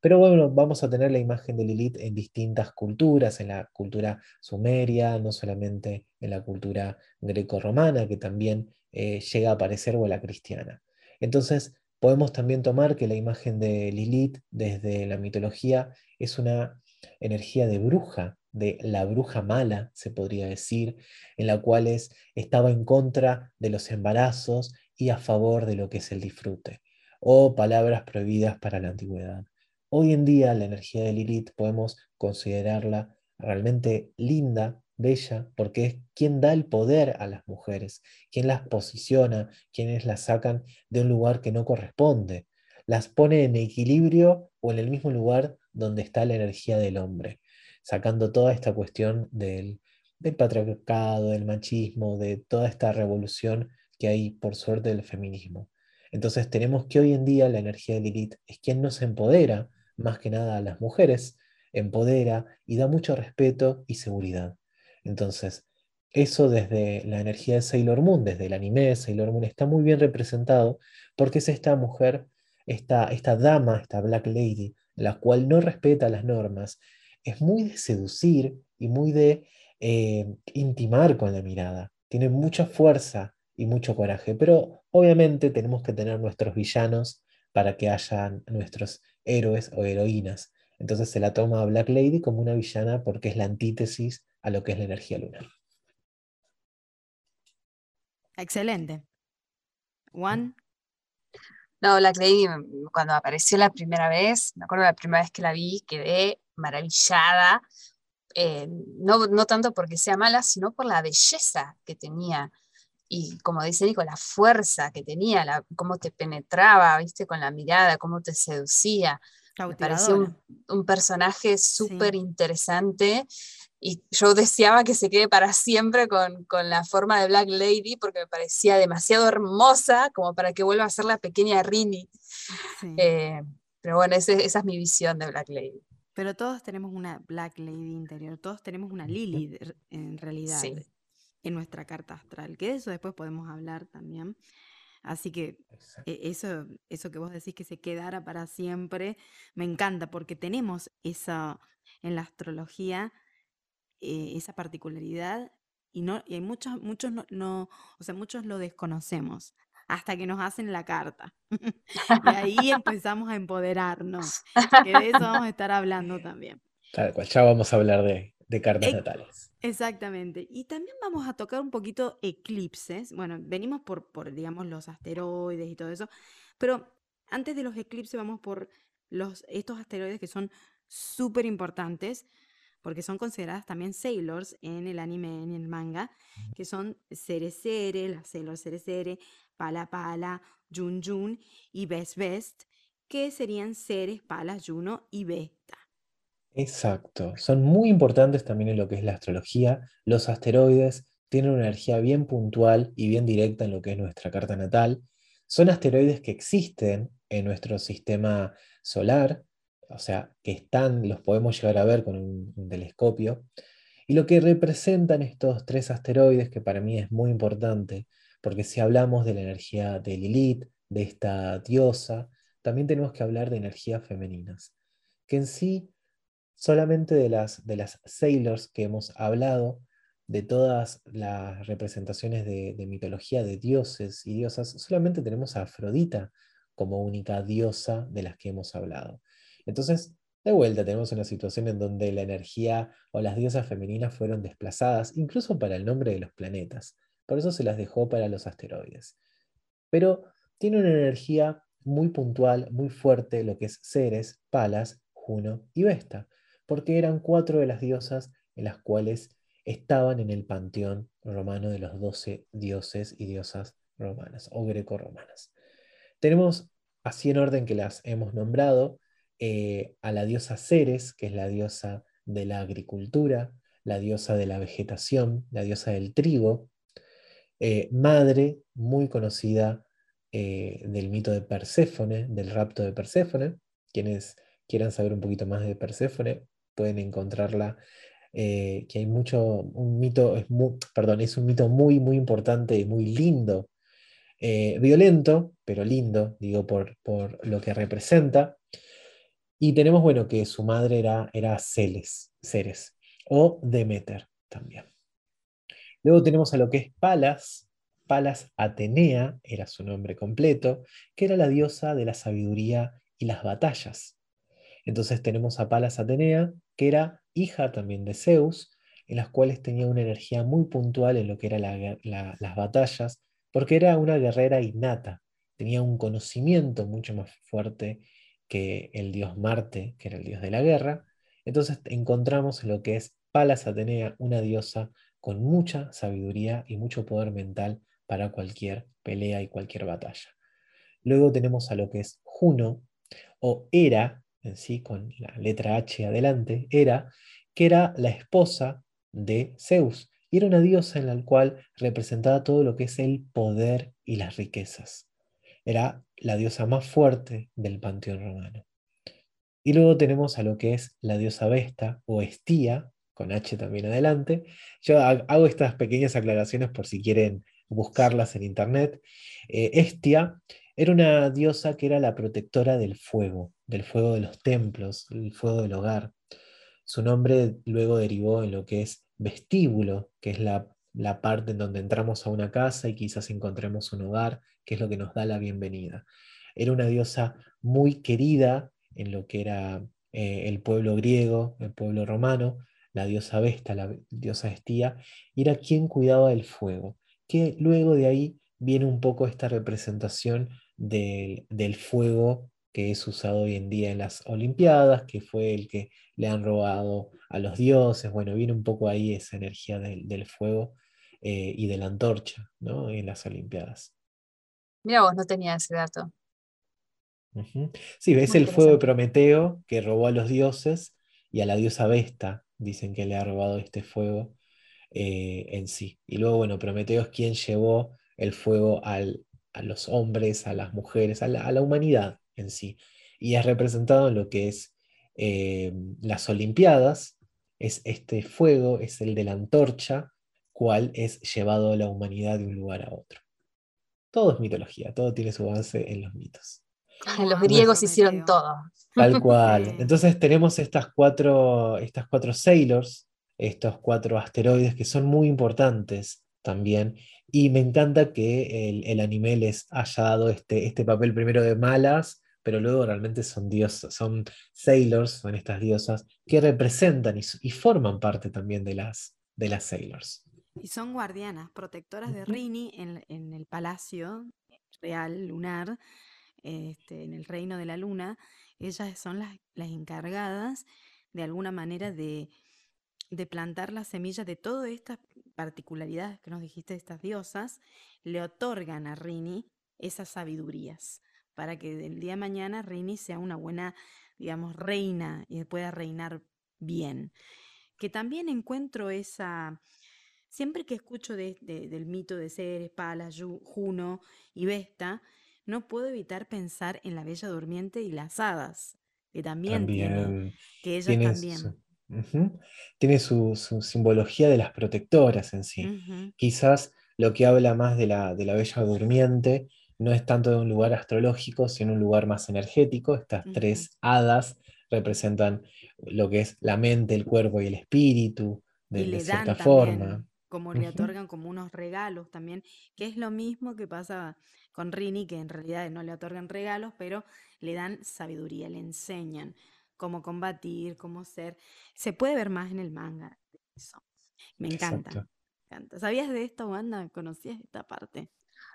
Pero bueno, vamos a tener la imagen de Lilith en distintas culturas, en la cultura sumeria, no solamente en la cultura greco-romana, que también eh, llega a aparecer, o la cristiana. Entonces, podemos también tomar que la imagen de Lilith desde la mitología es una energía de bruja, de la bruja mala, se podría decir, en la cual estaba en contra de los embarazos y a favor de lo que es el disfrute, o palabras prohibidas para la antigüedad. Hoy en día la energía de Lilith podemos considerarla realmente linda, bella, porque es quien da el poder a las mujeres, quien las posiciona, quienes las sacan de un lugar que no corresponde, las pone en equilibrio o en el mismo lugar donde está la energía del hombre, sacando toda esta cuestión del, patriarcado, del machismo, de toda esta revolución que hay por suerte del feminismo. Entonces tenemos que hoy en día la energía de Lilith es quien nos empodera más que nada a las mujeres, empodera y da mucho respeto y seguridad. Entonces, eso desde la energía de Sailor Moon, desde el anime de Sailor Moon, está muy bien representado porque es esta mujer, esta, esta dama, esta Black Lady, la cual no respeta las normas, es muy de seducir y muy de eh, intimar con la mirada. Tiene mucha fuerza y mucho coraje, pero obviamente tenemos que tener nuestros villanos para que hayan nuestros héroes o heroínas. Entonces se la toma a Black Lady como una villana porque es la antítesis a lo que es la energía lunar. Excelente. Juan. No, Black Lady, cuando apareció la primera vez, me acuerdo la primera vez que la vi, quedé maravillada, eh, no, no tanto porque sea mala, sino por la belleza que tenía. Y como dice Nico, la fuerza que tenía, la, cómo te penetraba, viste, con la mirada, cómo te seducía. Me pareció un, un personaje súper interesante y yo deseaba que se quede para siempre con, con, la forma de Black Lady porque me parecía demasiado hermosa como para que vuelva a ser la pequeña Rini. Eh, pero bueno, esa es mi visión de Black Lady. Pero todos tenemos una Black Lady interior, todos tenemos una Lily en realidad en nuestra carta astral, que de eso después podemos hablar también. Así que e, eso, eso que vos decís que se quedara para siempre, me encanta porque tenemos esa en la astrología eh, esa particularidad y, no, y hay muchos, muchos no, o sea, muchos lo desconocemos hasta que nos hacen la carta. y ahí empezamos a empoderarnos, que de eso vamos a estar hablando también. Tal cual, ya vamos a hablar de, de cartas natales. Exactamente. Y también vamos a tocar un poquito eclipses. Bueno, venimos por, por, digamos, los asteroides y todo eso, pero antes de los eclipses vamos por los, estos asteroides que son súper importantes porque son consideradas también sailors en el anime, en el manga, que son Cerecere, la Sailor Cerecere, Pala Pala, Jun Jun y Best Best, que serían Ceres, Pala, Juno y Vesta. Exacto, son muy importantes también en lo que es la astrología. Los asteroides tienen una energía bien puntual y bien directa en lo que es nuestra carta natal. Son asteroides que existen en nuestro sistema solar, o sea, que están, los podemos llegar a ver con un, telescopio. Y lo que representan estos tres asteroides, que para mí es muy importante, porque si hablamos de la energía de Lilith, de esta diosa, también tenemos que hablar de energías femeninas, que en sí, solamente de las, de las sailors que hemos hablado, de todas las representaciones de, de mitología de dioses y diosas, solamente tenemos a Afrodita como única diosa de las que hemos hablado. Entonces, de vuelta tenemos una situación en donde la energía o las diosas femeninas fueron desplazadas, incluso para el nombre de los planetas. Por eso se las dejó para los asteroides. Pero tiene una energía muy puntual, muy fuerte, lo que es Ceres, Palas, Juno y Vesta, porque eran cuatro de las diosas en las cuales estaban en el panteón romano de los doce dioses y diosas romanas o greco-romanas. Tenemos, así en orden que las hemos nombrado, eh, a la diosa Ceres, que es la diosa de la agricultura, la diosa de la vegetación, la diosa del trigo, eh, madre muy conocida eh, del mito de Perséfone, del rapto de Perséfone. Quienes quieran saber un poquito más de Perséfone pueden encontrarla, que hay mucho, un mito, es muy, perdón, es un mito muy, muy importante y muy lindo, violento, pero lindo, digo, por, por lo que representa. Y tenemos, bueno, que su madre era, era Celes, Ceres, o Demeter también. Luego tenemos a lo que es Palas, Palas Atenea, era su nombre completo, que era la diosa de la sabiduría y las batallas. Entonces tenemos a Palas Atenea, que era hija también de Zeus, en las cuales tenía una energía muy puntual en lo que eran las batallas, porque era una guerrera innata, tenía un conocimiento mucho más fuerte que el dios Marte, que era el dios de la guerra. Entonces encontramos lo que es Palas Atenea, una diosa con mucha sabiduría y mucho poder mental para cualquier pelea y cualquier batalla. Luego tenemos a lo que es Juno o Hera, en sí, con la letra H adelante, Hera, que era la esposa de Zeus y era una diosa en la cual representaba todo lo que es el poder y las riquezas. Era la diosa más fuerte del panteón romano. Y luego tenemos a lo que es la diosa Vesta o Estía, con H también adelante. Yo hago estas pequeñas aclaraciones por si quieren buscarlas en internet. Eh, Estia era una diosa que era la protectora del fuego, del fuego de los templos, el fuego del hogar. Su nombre luego derivó en lo que es vestíbulo, que es la la parte en donde entramos a una casa y quizás encontremos un hogar, que es lo que nos da la bienvenida. Era una diosa muy querida en lo que era eh, el pueblo griego, el pueblo romano, la diosa Vesta, la diosa Estía, y era quien cuidaba del fuego, que luego de ahí viene un poco esta representación del, fuego que es usado hoy en día en las Olimpiadas, que fue el que le han robado a los dioses, bueno, viene un poco ahí esa energía del, fuego eh, y de la antorcha ¿no? en las Olimpiadas. Mira vos, no tenía ese dato. Sí, ves el fuego de Prometeo que robó a los dioses y a la diosa Vesta, dicen que le ha robado este fuego eh, en sí. Y luego, bueno, Prometeo es quien llevó el fuego a los hombres, a las mujeres, a la, humanidad en sí. Y es representado en lo que es eh, las Olimpiadas, es este fuego, es el de la antorcha, cual es llevado a la humanidad de un lugar a otro. Todo es mitología, todo tiene su base en los mitos. Los griegos hicieron todo. Tal cual. Entonces tenemos estas cuatro, estas cuatro sailors, estos cuatro asteroides que son muy importantes también. Y me encanta que el, anime les haya dado este, este papel primero de malas, pero luego realmente son diosas, son sailors, son estas diosas que representan y, forman parte también de las, de las sailors. Y son guardianas, protectoras de Rini en, en el palacio real, lunar, este, en el reino de la luna, ellas son las, encargadas de alguna manera de, plantar las semillas de todas estas particularidades que nos dijiste de estas diosas, le otorgan a Rini esas sabidurías para que el día de mañana Rini sea una buena, digamos, reina y pueda reinar bien. Que también encuentro esa, siempre que escucho del mito de Ceres, Palas, Juno y Vesta, no puedo evitar pensar en la Bella Durmiente y las hadas, que también, tiene, que ellas también. Su, Tiene su, simbología de las protectoras en sí. Quizás lo que habla más de la, de la Bella Durmiente no es tanto de un lugar astrológico, sino un lugar más energético. Estas tres hadas representan lo que es la mente, el cuerpo y el espíritu, de, cierta forma. Como le otorgan como unos regalos también, que es lo mismo que pasa con Rini, que en realidad no le otorgan regalos, pero le dan sabiduría, le enseñan cómo combatir, cómo ser. Se puede ver más en el manga. Eso. Me encanta. ¿Sabías de esto, Wanda? ¿Conocías esta parte?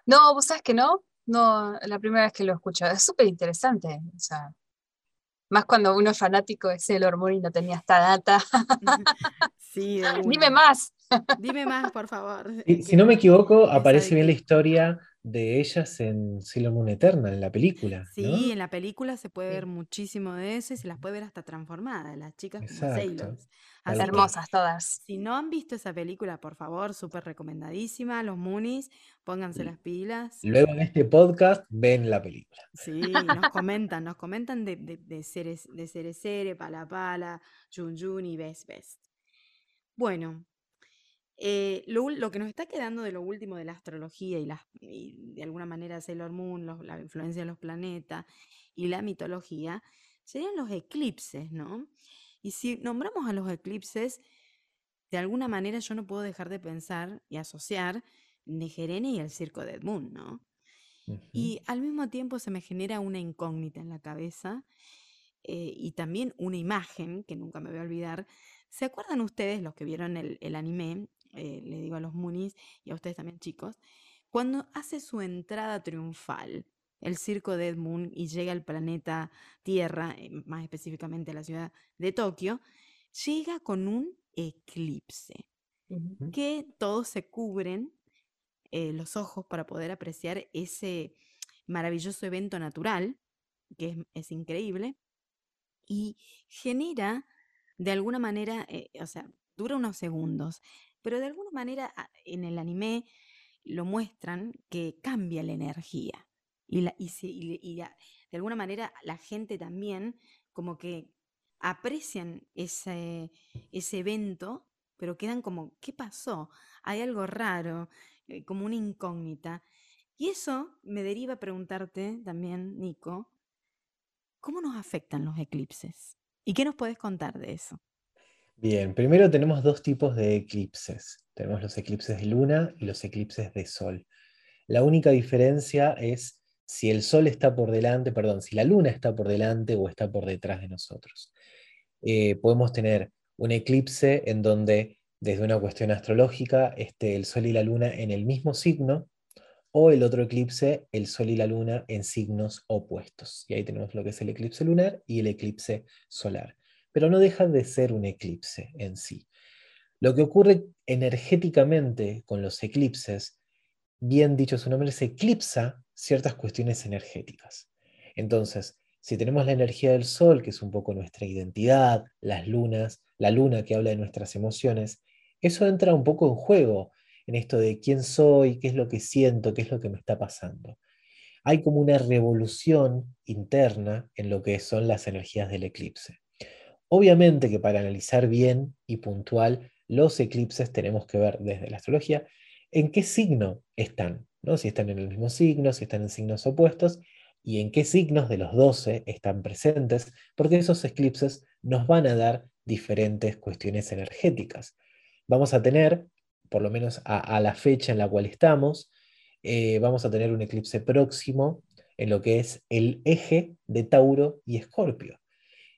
No, vos sabes que no. No, la primera vez que lo escucho. Es súper interesante. O sea, más cuando uno es fanático de Sailor Moon y no tenía esta data. sí, Dime más. Dime más, por favor. si no me equivoco, aparece bien la historia de ellas en Sailor Moon Eternal, en la película. Sí, en la película se puede ver muchísimo de eso y se las puede ver hasta transformadas, las chicas como Sailors. hermosas todas. Si no han visto esa película, por favor, súper recomendadísima, los Moonies, pónganse las pilas. Luego en este podcast ven la película. Sí, nos comentan, nos comentan de, de, de, Ceres, de Cerecere, Pala Pala, Jun Jun y Best Best. Bueno, eh, lo, que nos está quedando de lo último de la astrología y, de alguna manera Sailor Moon, la influencia de los planetas y la mitología, serían los eclipses, ¿no? Y si nombramos a los eclipses, de alguna manera yo no puedo dejar de pensar y asociar Negerene y el circo de Edmund, ¿no? Y al mismo tiempo se me genera una incógnita en la cabeza eh, y también una imagen que nunca me voy a olvidar. ¿Se acuerdan ustedes, los que vieron el, el anime, eh, le digo a los Moonies y a ustedes también chicos, cuando hace su entrada triunfal, el circo de Edmund y llega al planeta Tierra, eh, más específicamente a la ciudad de Tokio, llega con un eclipse, que todos se cubren eh, los ojos para poder apreciar ese maravilloso evento natural, que es, es increíble, y genera de alguna manera, o sea, dura unos segundos, pero de alguna manera ah, en el anime lo muestran que cambia la energía. Y, la, y, de alguna manera la gente también como que aprecian ese, ese evento, pero quedan como, ¿qué pasó? Hay algo raro, eh, como una incógnita. Y eso me deriva a preguntarte también, Nico, ¿cómo nos afectan los eclipses? ¿Y qué nos puedes contar de eso? Bien, primero tenemos dos tipos de eclipses. Tenemos los eclipses de luna y los eclipses de sol. La única diferencia es si el sol está por delante, perdón, si la luna está por delante o está por detrás de nosotros. Eh, podemos tener un eclipse en donde desde una cuestión astrológica esté el Sol y la Luna en el mismo signo, o el otro eclipse, el Sol y la Luna en signos opuestos. Y ahí tenemos lo que es el eclipse lunar y el eclipse solar. Pero no deja de ser un eclipse en sí. Lo que ocurre energéticamente con los eclipses, bien dicho su nombre, se eclipsa ciertas cuestiones energéticas. Entonces, si tenemos la energía del sol, que es un poco nuestra identidad, las lunas, la luna que habla de nuestras emociones, eso entra un poco en juego en esto de quién soy, qué es lo que siento, qué es lo que me está pasando. Hay como una revolución interna en lo que son las energías del eclipse. Obviamente que para analizar bien y puntual los eclipses tenemos que ver desde la astrología en qué signo están, ¿no? si están en el mismo signo, si están en signos opuestos y en qué signos de los 12 están presentes, porque esos eclipses nos van a dar diferentes cuestiones energéticas. Vamos a tener por lo menos a, la fecha en la cual estamos, eh, vamos a tener un eclipse próximo en lo que es el eje de Tauro y Escorpio.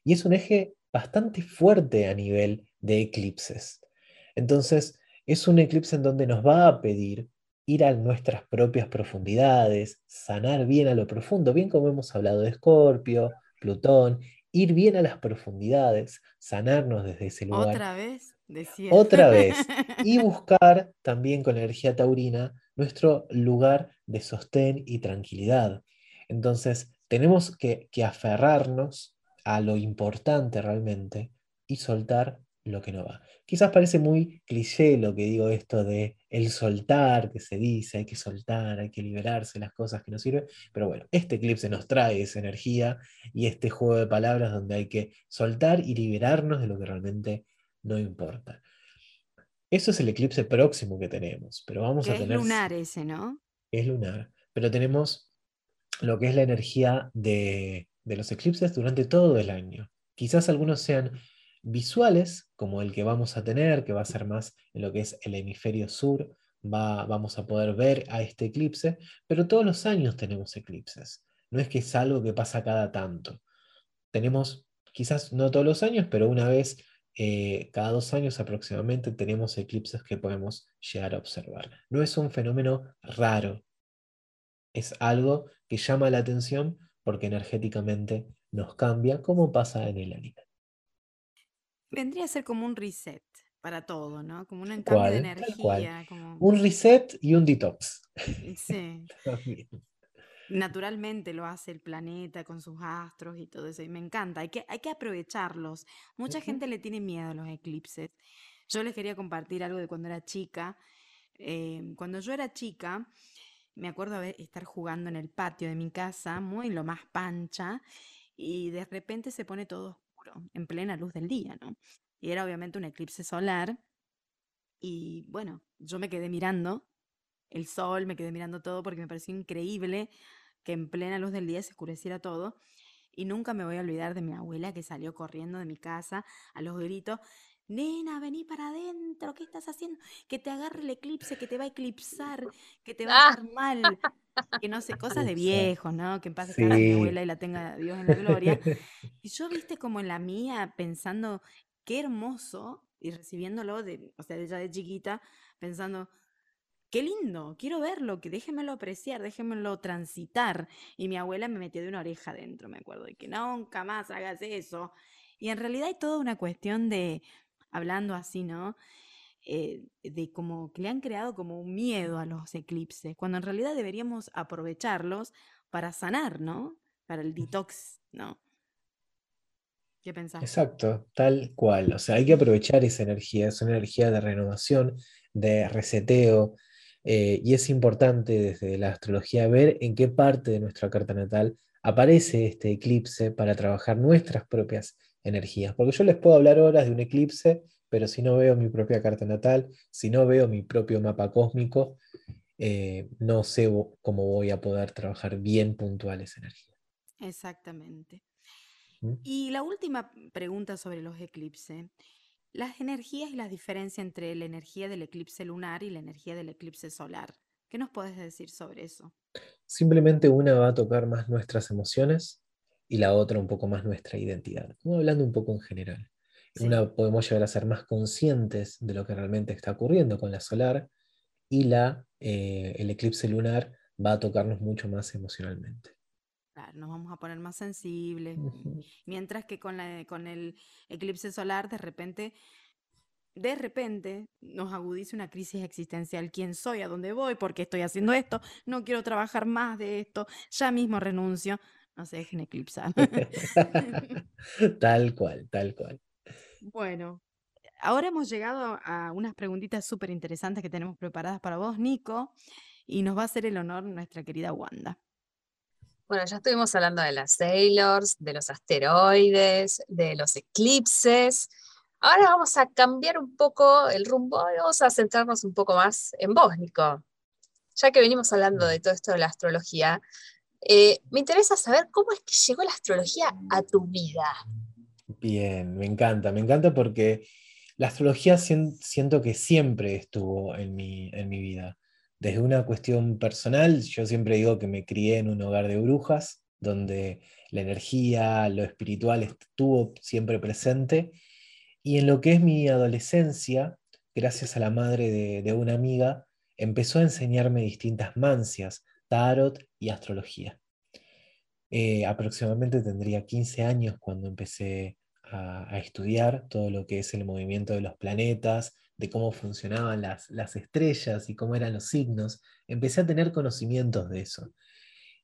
Y es un eje bastante fuerte a nivel de eclipses. Entonces, es un eclipse en donde nos va a pedir ir a nuestras propias profundidades, sanar bien a lo profundo, bien como hemos hablado de Escorpio, Plutón, ir bien a las profundidades, sanarnos desde ese lugar. ¿Otra vez? Otra vez. Y buscar también con la energía taurina nuestro lugar de sostén y tranquilidad. Entonces, tenemos que, que aferrarnos a lo importante realmente y soltar lo que no va. Quizás parece muy cliché lo que digo esto de el soltar, que se dice, hay que soltar, hay que liberarse las cosas que nos sirven, pero bueno, este eclipse nos trae esa energía y este juego de palabras donde hay que soltar y liberarnos de lo que realmente no importa. Eso es el eclipse próximo que tenemos, pero vamos a tener... Es lunar ese, ¿no? Es lunar, pero tenemos lo que es la energía de, los eclipses durante todo el año. Quizás algunos sean visuales, como el que vamos a tener, que va a ser más en lo que es el hemisferio sur, va, vamos a poder ver a este eclipse, pero todos los años tenemos eclipses. No es que es algo que pasa cada tanto. Tenemos, quizás no todos los años, pero una vez eh, cada dos años aproximadamente tenemos eclipses que podemos llegar a observar. No es un fenómeno raro, es algo que llama la atención porque energéticamente nos cambia, como pasa en el anime. Vendría a ser como un reset para todo, ¿no? Como un cambio de energía. Un reset y un detox. Sí. naturalmente lo hace el planeta con sus astros y todo eso. Y me encanta, hay que, hay que aprovecharlos. Mucha gente le tiene miedo a los eclipses. Yo les quería compartir algo de cuando era chica. Em, cuando yo era chica, me acuerdo de estar jugando en el patio de mi casa, muy lo más pancha, y de repente se pone todo oscuro, en plena luz del día, ¿no? Y era obviamente un eclipse solar. Y bueno, yo me quedé mirando el sol, me quedé mirando todo porque me pareció increíble que en plena luz del día se oscureciera todo. Y nunca me voy a olvidar de mi abuela que salió corriendo de mi casa a los gritos. Nena, vení para adentro, ¿qué estás haciendo? Que te agarre el eclipse, que te va a eclipsar, que te va a hacer mal. Que no sé, cosas de viejo, ¿no? Que en paz sí. mi abuela y la tenga Dios en la gloria. Y yo, viste, como en la mía, pensando, qué hermoso, y recibiéndolo, de, o sea, ella de chiquita, pensando, qué lindo, quiero verlo, que déjenmelo apreciar, déjenmelo transitar. Y mi abuela me metió de una oreja adentro, me acuerdo, de que nunca más hagas eso. Y en realidad hay toda una cuestión de, hablando así, ¿no? Eh, de como que le han creado como un miedo a los eclipses, cuando en realidad deberíamos aprovecharlos para sanar, ¿no? Para el detox, ¿no? ¿Qué pensás? Exacto, tal cual. O sea, hay que aprovechar esa energía, es una energía de renovación, de reseteo, eh, y es importante desde la astrología ver en qué parte de nuestra carta natal aparece este eclipse para trabajar nuestras propias energías. Porque yo les puedo hablar horas de un eclipse, pero si no veo mi propia carta natal, si no veo mi propio mapa cósmico, eh, no sé cómo voy a poder trabajar bien puntual esa energía. Exactamente. ¿Mm? Y la última pregunta sobre los eclipses las energías y las diferencias entre la energía del eclipse lunar y la energía del eclipse solar. ¿Qué nos puedes decir sobre eso? Simplemente una va a tocar más nuestras emociones y la otra un poco más nuestra identidad, como hablando un poco en general. Una podemos llegar a ser más conscientes de lo que realmente está ocurriendo con la solar y la, eh, el eclipse lunar va a tocarnos mucho más emocionalmente. Claro, nos vamos a poner más sensibles. Mientras que con, la, con el eclipse solar, de repente, de repente nos agudiza una crisis existencial. ¿Quién soy? ¿A dónde voy? ¿Por qué estoy haciendo esto? No quiero trabajar más de esto. Ya mismo renuncio. No se dejen eclipsar. tal cual, tal cual. Bueno, ahora hemos llegado a unas preguntitas súper interesantes que tenemos preparadas para vos, Nico, y nos va a hacer el honor nuestra querida Wanda. Bueno, ya estuvimos hablando de las Sailors, de los asteroides, de los eclipses. Ahora vamos a cambiar un poco el rumbo y vamos a centrarnos un poco más en vos, Nico. Ya que venimos hablando de todo esto de la astrología, eh, me interesa saber cómo es que llegó la astrología a tu vida. Bien, me encanta, me encanta porque la astrología siento que siempre estuvo en mi, en mi vida. Desde una cuestión personal, yo siempre digo que me crié en un hogar de brujas, donde la energía, lo espiritual estuvo siempre presente. Y en lo que es mi adolescencia, gracias a la madre de, una amiga, empezó a enseñarme distintas mancias, tarot y astrología. Eh, aproximadamente tendría 15 años cuando empecé a, estudiar todo lo que es el movimiento de los planetas, de cómo funcionaban las, las estrellas y cómo eran los signos, empecé a tener conocimientos de eso.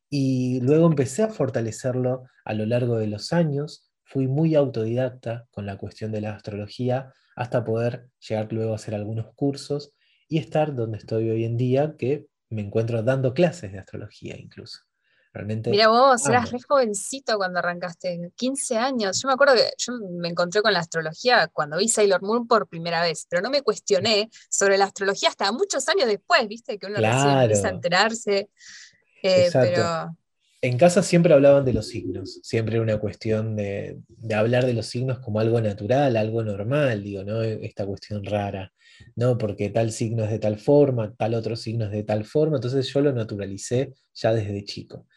Y luego empecé a fortalecerlo a lo largo de los años. Fui muy autodidacta con la cuestión de la astrología hasta poder llegar luego a hacer algunos cursos y estar donde estoy hoy en día, que me encuentro dando clases de astrología incluso. Mira vos, eras re jovencito cuando arrancaste, 15 años. Yo me acuerdo que yo me encontré con la astrología cuando vi Sailor Moon por primera vez, pero no me cuestioné sobre la astrología hasta muchos años después, viste, que uno empieza a enterarse. Eh, pero... En casa siempre hablaban de los signos, siempre era una cuestión de, de, hablar de los signos como algo natural, algo normal, digo, ¿no? Esta cuestión rara, ¿no? Porque tal signo es de tal forma, tal otro signo es de tal forma, entonces yo lo naturalicé ya desde chico.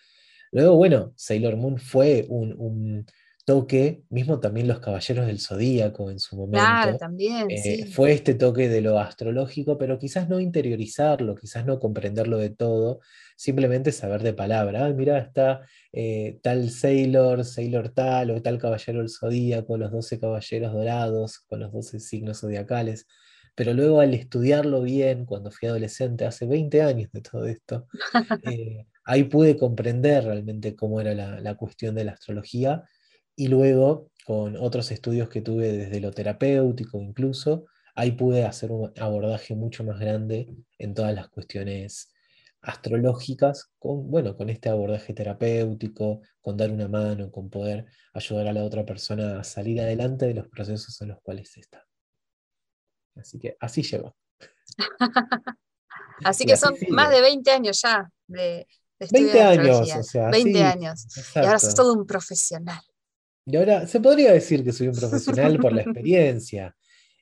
Luego, bueno, Sailor Moon fue un, toque, mismo también los Caballeros del Zodíaco en su momento. Claro, también. Eh, fue este toque de lo astrológico, pero quizás no interiorizarlo, quizás no comprenderlo de todo, simplemente saber de palabra. Ah, mira, está eh, tal Sailor, Sailor tal, o tal Caballero del Zodíaco, los 12 Caballeros Dorados, con los 12 signos zodiacales. Pero luego al estudiarlo bien, cuando fui adolescente, hace 20 años de todo esto, eh, ahí pude comprender realmente cómo era la, cuestión de la astrología y luego con otros estudios que tuve desde lo terapéutico incluso, ahí pude hacer un abordaje mucho más grande en todas las cuestiones astrológicas, con, bueno, con este abordaje terapéutico, con dar una mano, con poder ayudar a la otra persona a salir adelante de los procesos en los cuales está. Así que así llegó. así que son más de 20 años ya de, 20 años, o sea. 20 años. Y ahora sos todo un profesional. Y ahora se podría decir que soy un profesional por la experiencia.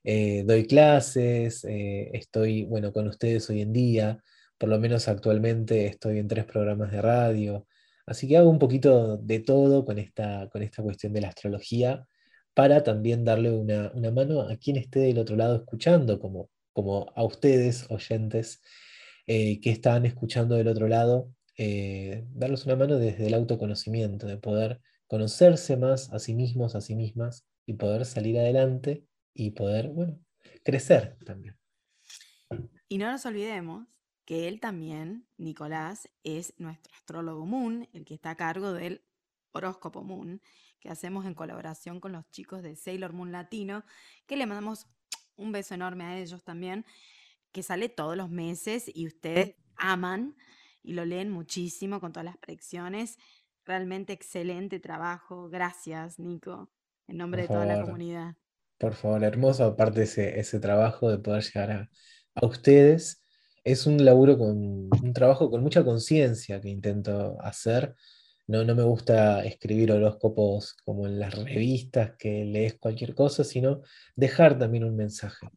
Eh, doy clases, eh, estoy, bueno, con ustedes hoy en día, por lo menos actualmente estoy en tres programas de radio, así que hago un poquito de todo con esta, con esta cuestión de la astrología para también darle una, mano a quien esté del otro lado escuchando, como, como a ustedes, oyentes, eh, que están escuchando del otro lado eh, darles una mano desde el autoconocimiento, de poder conocerse más a sí mismos, a sí mismas, y poder salir adelante y poder, bueno, crecer también. Y no nos olvidemos que él también, Nicolás, es nuestro astrólogo Moon, el que está a cargo del horóscopo Moon, que hacemos en colaboración con los chicos de Sailor Moon Latino, que le mandamos un beso enorme a ellos también, que sale todos los meses y ustedes aman y lo leen muchísimo con todas las predicciones. Realmente excelente trabajo. Gracias, Nico, en nombre de toda la comunidad. Por favor, hermoso, aparte ese, ese trabajo de poder llegar a, a ustedes. Es un laburo con un trabajo con mucha conciencia que intento hacer. No, no me gusta escribir horóscopos como en las revistas que lees cualquier cosa, sino dejar también un mensaje,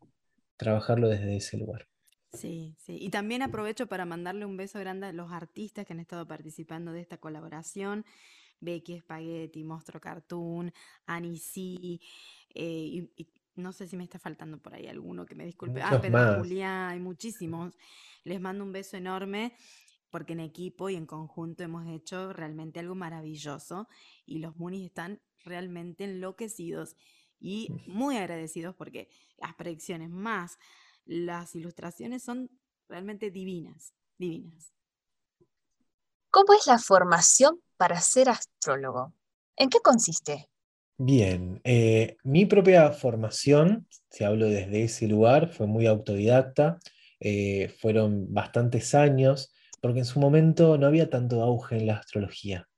trabajarlo desde ese lugar. Sí, sí. Y también aprovecho para mandarle un beso grande a los artistas que han estado participando de esta colaboración. Becky Spaghetti, Monstruo Cartoon, Anisi, eh, y, no sé si me está faltando por ahí alguno que me disculpe. ah, Pedro Julián, hay muchísimos. Les mando un beso enorme porque en equipo y en conjunto hemos hecho realmente algo maravilloso y los Moonies están realmente enloquecidos y muy agradecidos porque las predicciones más las ilustraciones son realmente divinas, divinas. ¿Cómo es la formación para ser astrólogo? ¿En qué consiste? Bien, eh, mi propia formación, si hablo desde ese lugar, fue muy autodidacta, eh, fueron bastantes años, porque en su momento no había tanto auge en la astrología.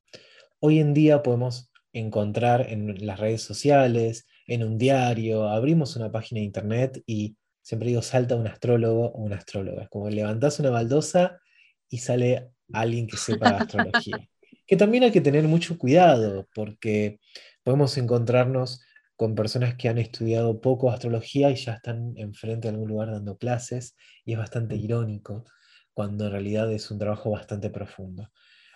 Hoy en día podemos encontrar en las redes sociales, en un diario, abrimos una página de internet y siempre digo, salta un astrólogo o una astróloga. Es como levantás una baldosa y sale alguien que sepa astrología. que también hay que tener mucho cuidado porque podemos encontrarnos con personas que han estudiado poco astrología y ya están enfrente de algún lugar dando clases y es bastante irónico cuando en realidad es un trabajo bastante profundo.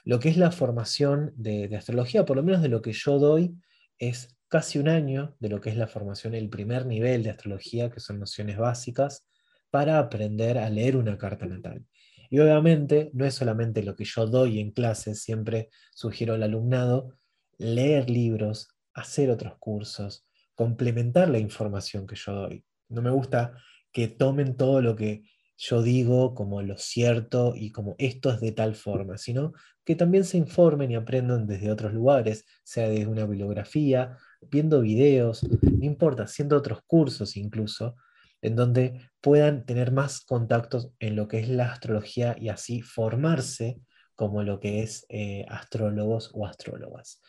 Lo que es la formación de, astrología, por lo menos de lo que yo doy, es casi un año de lo que es la formación, el primer nivel de astrología, que son nociones básicas, para aprender a leer una carta natal. Y obviamente no es solamente lo que yo doy en clases, siempre sugiero al alumnado leer libros, hacer otros cursos, complementar la información que yo doy. No me gusta que tomen todo lo que yo digo como lo cierto y como esto es de tal forma, sino que también se informen y aprendan desde otros lugares, sea desde una bibliografía, viendo videos, no importa, haciendo otros cursos incluso, en donde puedan tener más contactos en lo que es la astrología y así formarse como lo que es eh, astrólogos o astrólogas.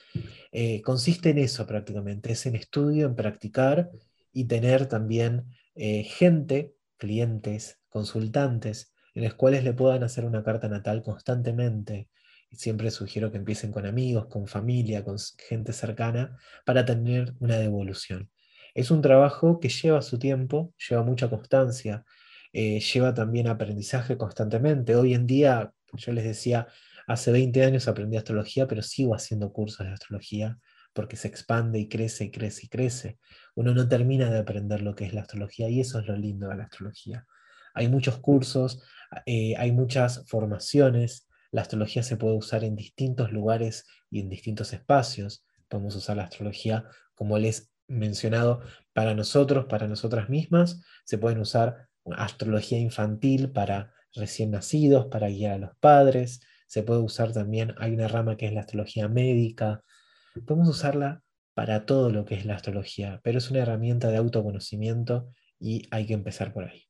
Eh, consiste en eso prácticamente, es en estudio, en practicar y tener también eh, gente, clientes, consultantes, en los cuales le puedan hacer una carta natal constantemente, Siempre sugiero que empiecen con amigos, con familia, con gente cercana, para tener una devolución. Es un trabajo que lleva su tiempo, lleva mucha constancia, eh, lleva también aprendizaje constantemente. Hoy en día, yo les decía, hace 20 años aprendí astrología, pero sigo haciendo cursos de astrología porque se expande y crece y crece y crece. Uno no termina de aprender lo que es la astrología y eso es lo lindo de la astrología. Hay muchos cursos, eh, hay muchas formaciones, la astrología se puede usar en distintos lugares y en distintos espacios. Podemos usar la astrología, como les he mencionado, para nosotros, para nosotras mismas. Se pueden usar astrología infantil para recién nacidos, para guiar a los padres. Se puede usar también, hay una rama que es la astrología médica. Podemos usarla para todo lo que es la astrología, pero es una herramienta de autoconocimiento y hay que empezar por ahí.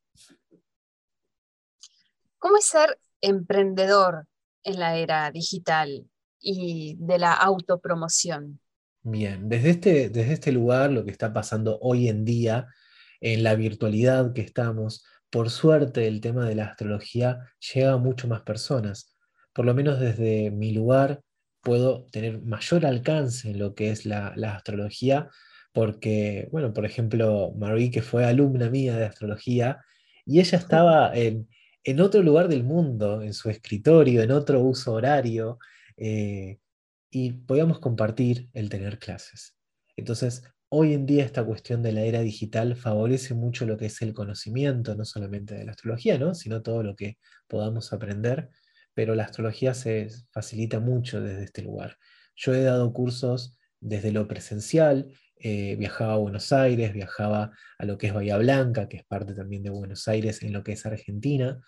¿Cómo es ser emprendedor en la era digital y de la autopromoción? Bien, desde este, desde este lugar, lo que está pasando hoy en día, en la virtualidad que estamos, por suerte el tema de la astrología llega a mucho más personas. Por lo menos desde mi lugar puedo tener mayor alcance en lo que es la, la astrología, porque, bueno, por ejemplo, Marie, que fue alumna mía de astrología, y ella estaba en, en otro lugar del mundo, en su escritorio, en otro uso horario, eh, y podíamos compartir el tener clases. Entonces, hoy en día esta cuestión de la era digital favorece mucho lo que es el conocimiento, no solamente de la astrología, ¿no? sino todo lo que podamos aprender, pero la astrología se facilita mucho desde este lugar. Yo he dado cursos desde lo presencial, eh, viajaba a Buenos Aires, viajaba a lo que es Bahía Blanca, que es parte también de Buenos Aires en lo que es Argentina.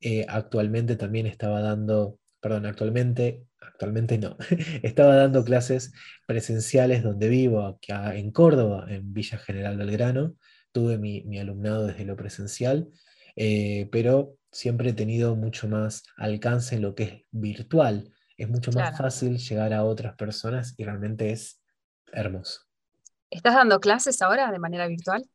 Eh, actualmente también estaba dando, perdón, actualmente, actualmente no, estaba dando clases presenciales donde vivo, acá en Córdoba, en Villa General Belgrano. Tuve mi, alumnado desde lo presencial, eh, pero siempre he tenido mucho más alcance en lo que es virtual. Es mucho más fácil llegar a otras personas y realmente es hermoso. ¿Estás dando clases ahora de manera virtual?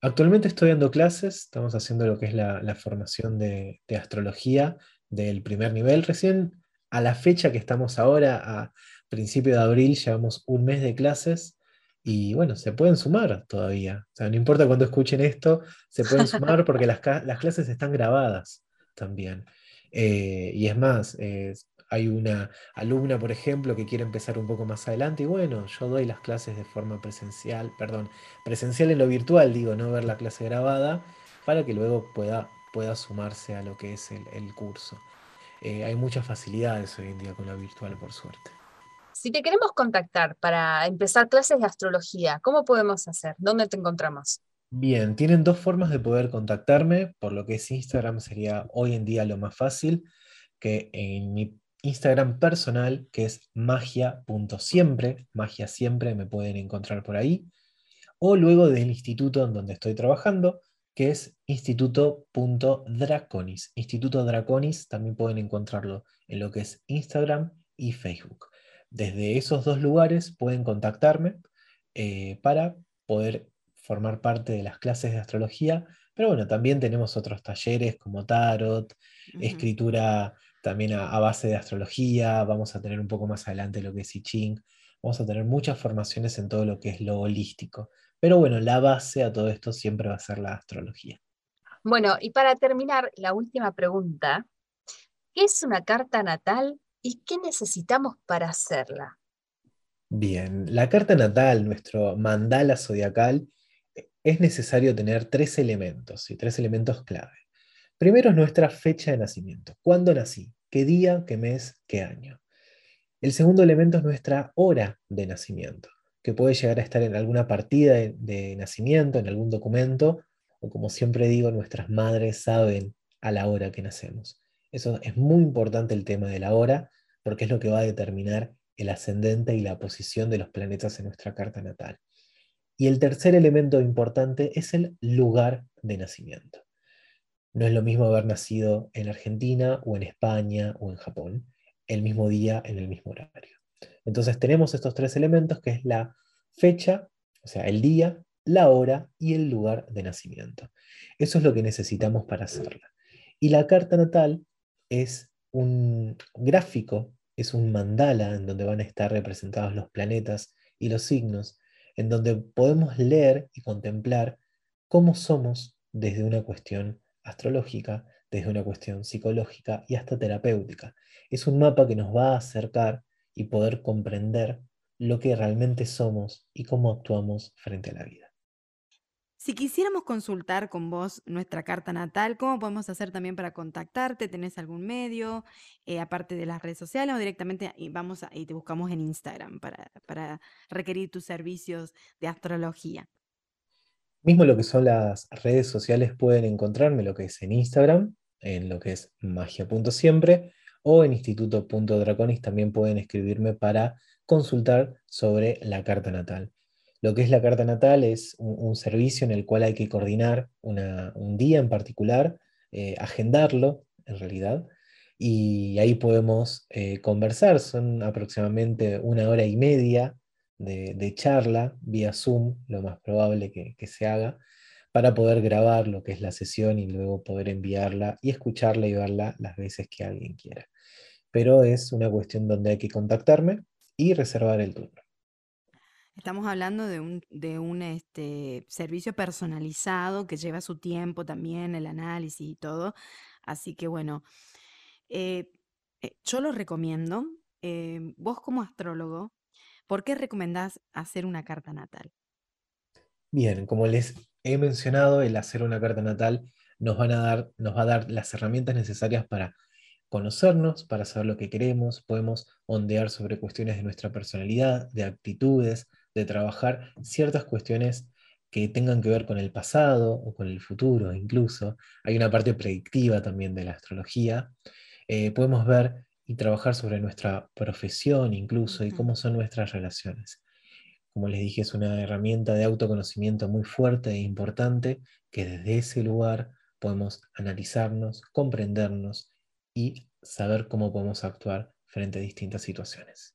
Actualmente estoy dando clases, estamos haciendo lo que es la, formación de, astrología del primer nivel. Recién a la fecha que estamos ahora, a principio de abril, llevamos un mes de clases y bueno, se pueden sumar todavía. O sea, no importa cuando escuchen esto, se pueden sumar porque las, clases están grabadas también. Eh, y es más, hay una alumna, por ejemplo, que quiere empezar un poco más adelante y bueno, yo doy las clases de forma presencial, perdón, presencial en lo virtual, digo, no ver la clase grabada, para que luego pueda, pueda sumarse a lo que es el, curso. Eh, hay muchas facilidades hoy en día con lo virtual, por suerte. Si te queremos contactar para empezar clases de astrología, ¿cómo podemos hacer? ¿Dónde te encontramos? Bien, tienen dos formas de poder contactarme, por lo que es Instagram sería hoy en día lo más fácil, que en mi Instagram personal, que es magia.siempre, magia siempre, me pueden encontrar por ahí, o luego del instituto en donde estoy trabajando, que es instituto.draconis. Instituto Draconis también pueden encontrarlo en lo que es Instagram y Facebook. Desde esos dos lugares pueden contactarme eh, para poder formar parte de las clases de astrología, pero bueno, también tenemos otros talleres como tarot, escritura también a, base de astrología, vamos a tener un poco más adelante lo que es I Ching, vamos a tener muchas formaciones en todo lo que es lo holístico. Pero bueno, la base a todo esto siempre va a ser la astrología. Bueno, y para terminar, la última pregunta. ¿Qué es una carta natal ¿Y qué necesitamos para hacerla? Bien, la carta natal, nuestro mandala zodiacal, es necesario tener tres elementos y tres elementos clave. Primero es nuestra fecha de nacimiento. ¿Cuándo nací? ¿Qué día, qué mes, qué año? El segundo elemento es nuestra hora de nacimiento, que puede llegar a estar en alguna partida de, de nacimiento, en algún documento, o como siempre digo, nuestras madres saben a la hora que nacemos. Eso es muy importante el tema de la hora, porque es lo que va a determinar el ascendente y la posición de los planetas en nuestra carta natal. Y el tercer elemento importante es el lugar de nacimiento. No es lo mismo haber nacido en Argentina o en España o en Japón, el mismo día, en el mismo horario. Entonces tenemos estos tres elementos que es la fecha, o sea, el día, la hora y el lugar de nacimiento. Eso es lo que necesitamos para hacerla. Y la carta natal es un gráfico, es un mandala en donde van a estar representados los planetas y los signos, en donde podemos leer y contemplar cómo somos desde una cuestión astrológica, desde una cuestión psicológica y hasta terapéutica. Es un mapa que nos va a acercar y poder comprender lo que realmente somos y cómo actuamos frente a la vida. Si quisiéramos consultar con vos nuestra carta natal, ¿cómo podemos hacer también para contactarte? ¿Tenés algún medio, eh, aparte de las redes sociales, o directamente y vamos y te buscamos en Instagram para, para requerir tus servicios de astrología? Mismo lo que son las redes sociales pueden encontrarme lo que es en Instagram, en lo que es magia.siempre, o en instituto.draconis también pueden escribirme para consultar sobre la carta natal. Lo que es la carta natal es un, servicio en el cual hay que coordinar un día en particular, eh, agendarlo en realidad, y ahí podemos eh, conversar. Son aproximadamente una hora y media de, charla vía Zoom, lo más probable que, que, se haga, para poder grabar lo que es la sesión y luego poder enviarla y escucharla y verla las veces que alguien quiera. Pero es una cuestión donde hay que contactarme y reservar el turno. Estamos hablando de un, de un este, servicio personalizado que lleva su tiempo también, el análisis y todo. Así que bueno, eh, eh, yo lo recomiendo. Eh, vos como astrólogo, ¿por qué recomendás hacer una carta natal? Bien, como les he mencionado, el hacer una carta natal nos, van a dar, nos va a dar las herramientas necesarias para conocernos, para saber lo que queremos, podemos ondear sobre cuestiones de nuestra personalidad, de actitudes, de trabajar ciertas cuestiones que tengan que ver con el pasado o con el futuro incluso. Hay una parte predictiva también de la astrología. Eh, podemos ver y trabajar sobre nuestra profesión incluso y cómo son nuestras relaciones. Como les dije, es una herramienta de autoconocimiento muy fuerte e importante que desde ese lugar podemos analizarnos, comprendernos y saber cómo podemos actuar frente a distintas situaciones.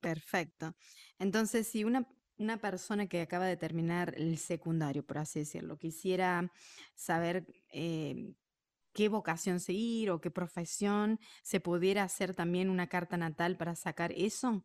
Perfecto. Entonces, si una, una persona que acaba de terminar el secundario, por así decirlo, quisiera saber eh, qué vocación seguir o qué profesión, ¿se pudiera hacer también una carta natal para sacar eso?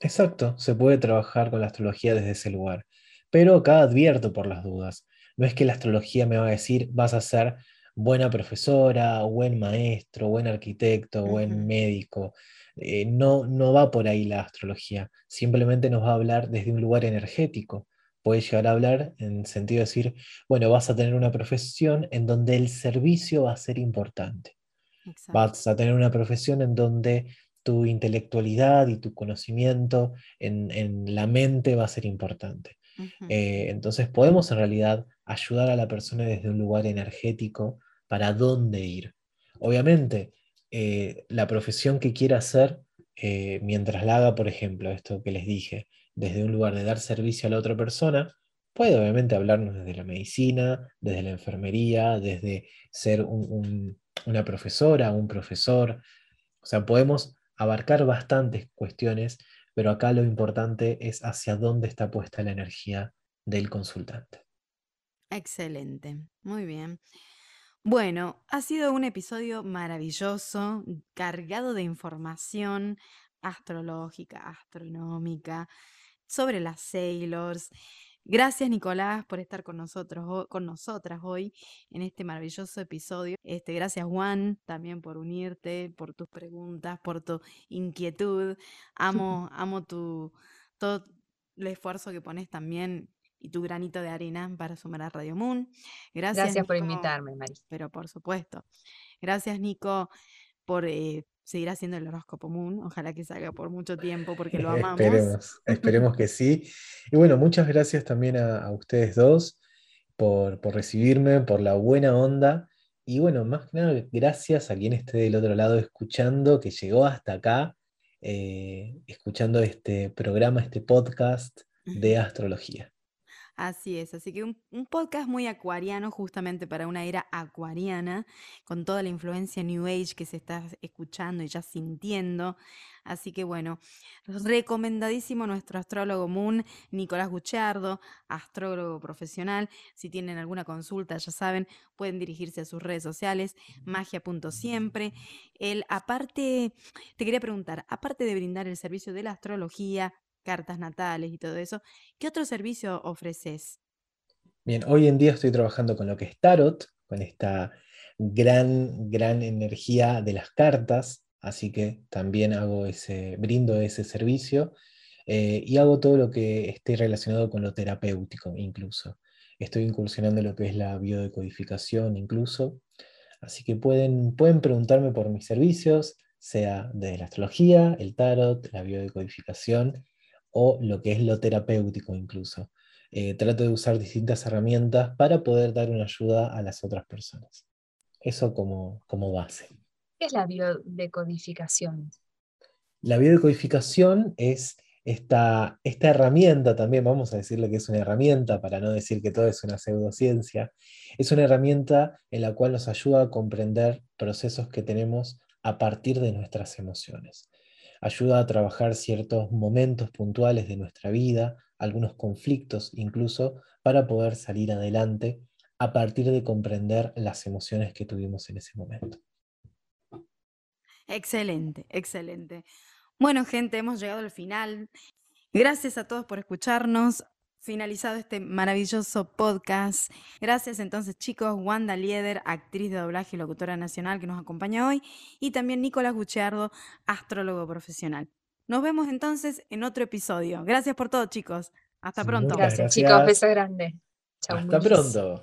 Exacto, se puede trabajar con la astrología desde ese lugar. Pero acá advierto por las dudas. No es que la astrología me va a decir vas a ser buena profesora, buen maestro, buen arquitecto, buen médico. Eh, no, no va por ahí la astrología, simplemente nos va a hablar desde un lugar energético. Puede llegar a hablar en sentido de decir, bueno, vas a tener una profesión en donde el servicio va a ser importante. Vas a tener una profesión en donde tu intelectualidad y tu conocimiento en, la mente va a ser importante. Eh, entonces podemos en realidad ayudar a la persona desde un lugar energético para dónde ir. Obviamente, eh, la profesión que quiera hacer, eh, mientras la haga, por ejemplo, esto que les dije, desde un lugar de dar servicio a la otra persona, puede obviamente hablarnos desde la medicina, desde la enfermería, desde ser una profesora, un profesor. O sea, podemos abarcar bastantes cuestiones, pero acá lo importante es hacia dónde está puesta la energía del consultante. Excelente, muy bien. Bueno, ha sido un episodio maravilloso, cargado de información astrológica, astronómica, sobre las sailors. Gracias, Nicolás, por estar con nosotros, con nosotras hoy en este maravilloso episodio. Este, gracias, Juan, también por unirte, por tus preguntas, por tu inquietud. Amo, amo tu todo el esfuerzo que pones también y tu granito de arena para sumar a Radio Moon. Gracias, Gracias por invitarme, Mari. Pero por supuesto. Gracias, Nico, por eh, seguir haciendo el horóscopo Moon. Ojalá que salga por mucho tiempo porque lo amamos. esperemos, esperemos que sí. Y bueno, muchas gracias también a, ustedes dos por, recibirme, por la buena onda. Y bueno, más que nada, gracias a quien esté del otro lado escuchando, que llegó hasta acá, eh, escuchando este programa, este podcast de astrología. Así es, así que un, podcast muy acuariano justamente para una era acuariana, con toda la influencia New Age que se está escuchando y ya sintiendo. Así que bueno, recomendadísimo nuestro astrólogo Moon, Nicolás Guchardo, astrólogo profesional. Si tienen alguna consulta, ya saben, pueden dirigirse a sus redes sociales, magia.siempre. Él, aparte, te quería preguntar, aparte de brindar el servicio de la astrología, cartas natales y todo eso. ¿Qué otro servicio ofreces? Bien, hoy en día estoy trabajando con lo que es tarot, con esta gran, gran energía de las cartas, así que también hago ese, brindo ese servicio eh, y hago todo lo que esté relacionado con lo terapéutico incluso. Estoy incursionando lo que es la biodecodificación incluso, así que pueden, pueden preguntarme por mis servicios, sea de la astrología, el tarot, la biodecodificación o lo que es lo terapéutico incluso. Eh, trato de usar distintas herramientas para poder dar una ayuda a las otras personas. Eso como, como base. ¿Qué es la biodecodificación? La biodecodificación es esta, esta herramienta, también vamos a decirle que es una herramienta para no decir que todo es una pseudociencia, es una herramienta en la cual nos ayuda a comprender procesos que tenemos a partir de nuestras emociones ayuda a trabajar ciertos momentos puntuales de nuestra vida, algunos conflictos incluso, para poder salir adelante a partir de comprender las emociones que tuvimos en ese momento. Excelente, excelente. Bueno, gente, hemos llegado al final. Gracias a todos por escucharnos finalizado este maravilloso podcast. Gracias entonces chicos, Wanda Lieder, actriz de doblaje y locutora nacional que nos acompaña hoy, y también Nicolás Gucciardo, astrólogo profesional. Nos vemos entonces en otro episodio. Gracias por todo chicos. Hasta pronto. Gracias, chicos, beso grande. Chau, Hasta pronto.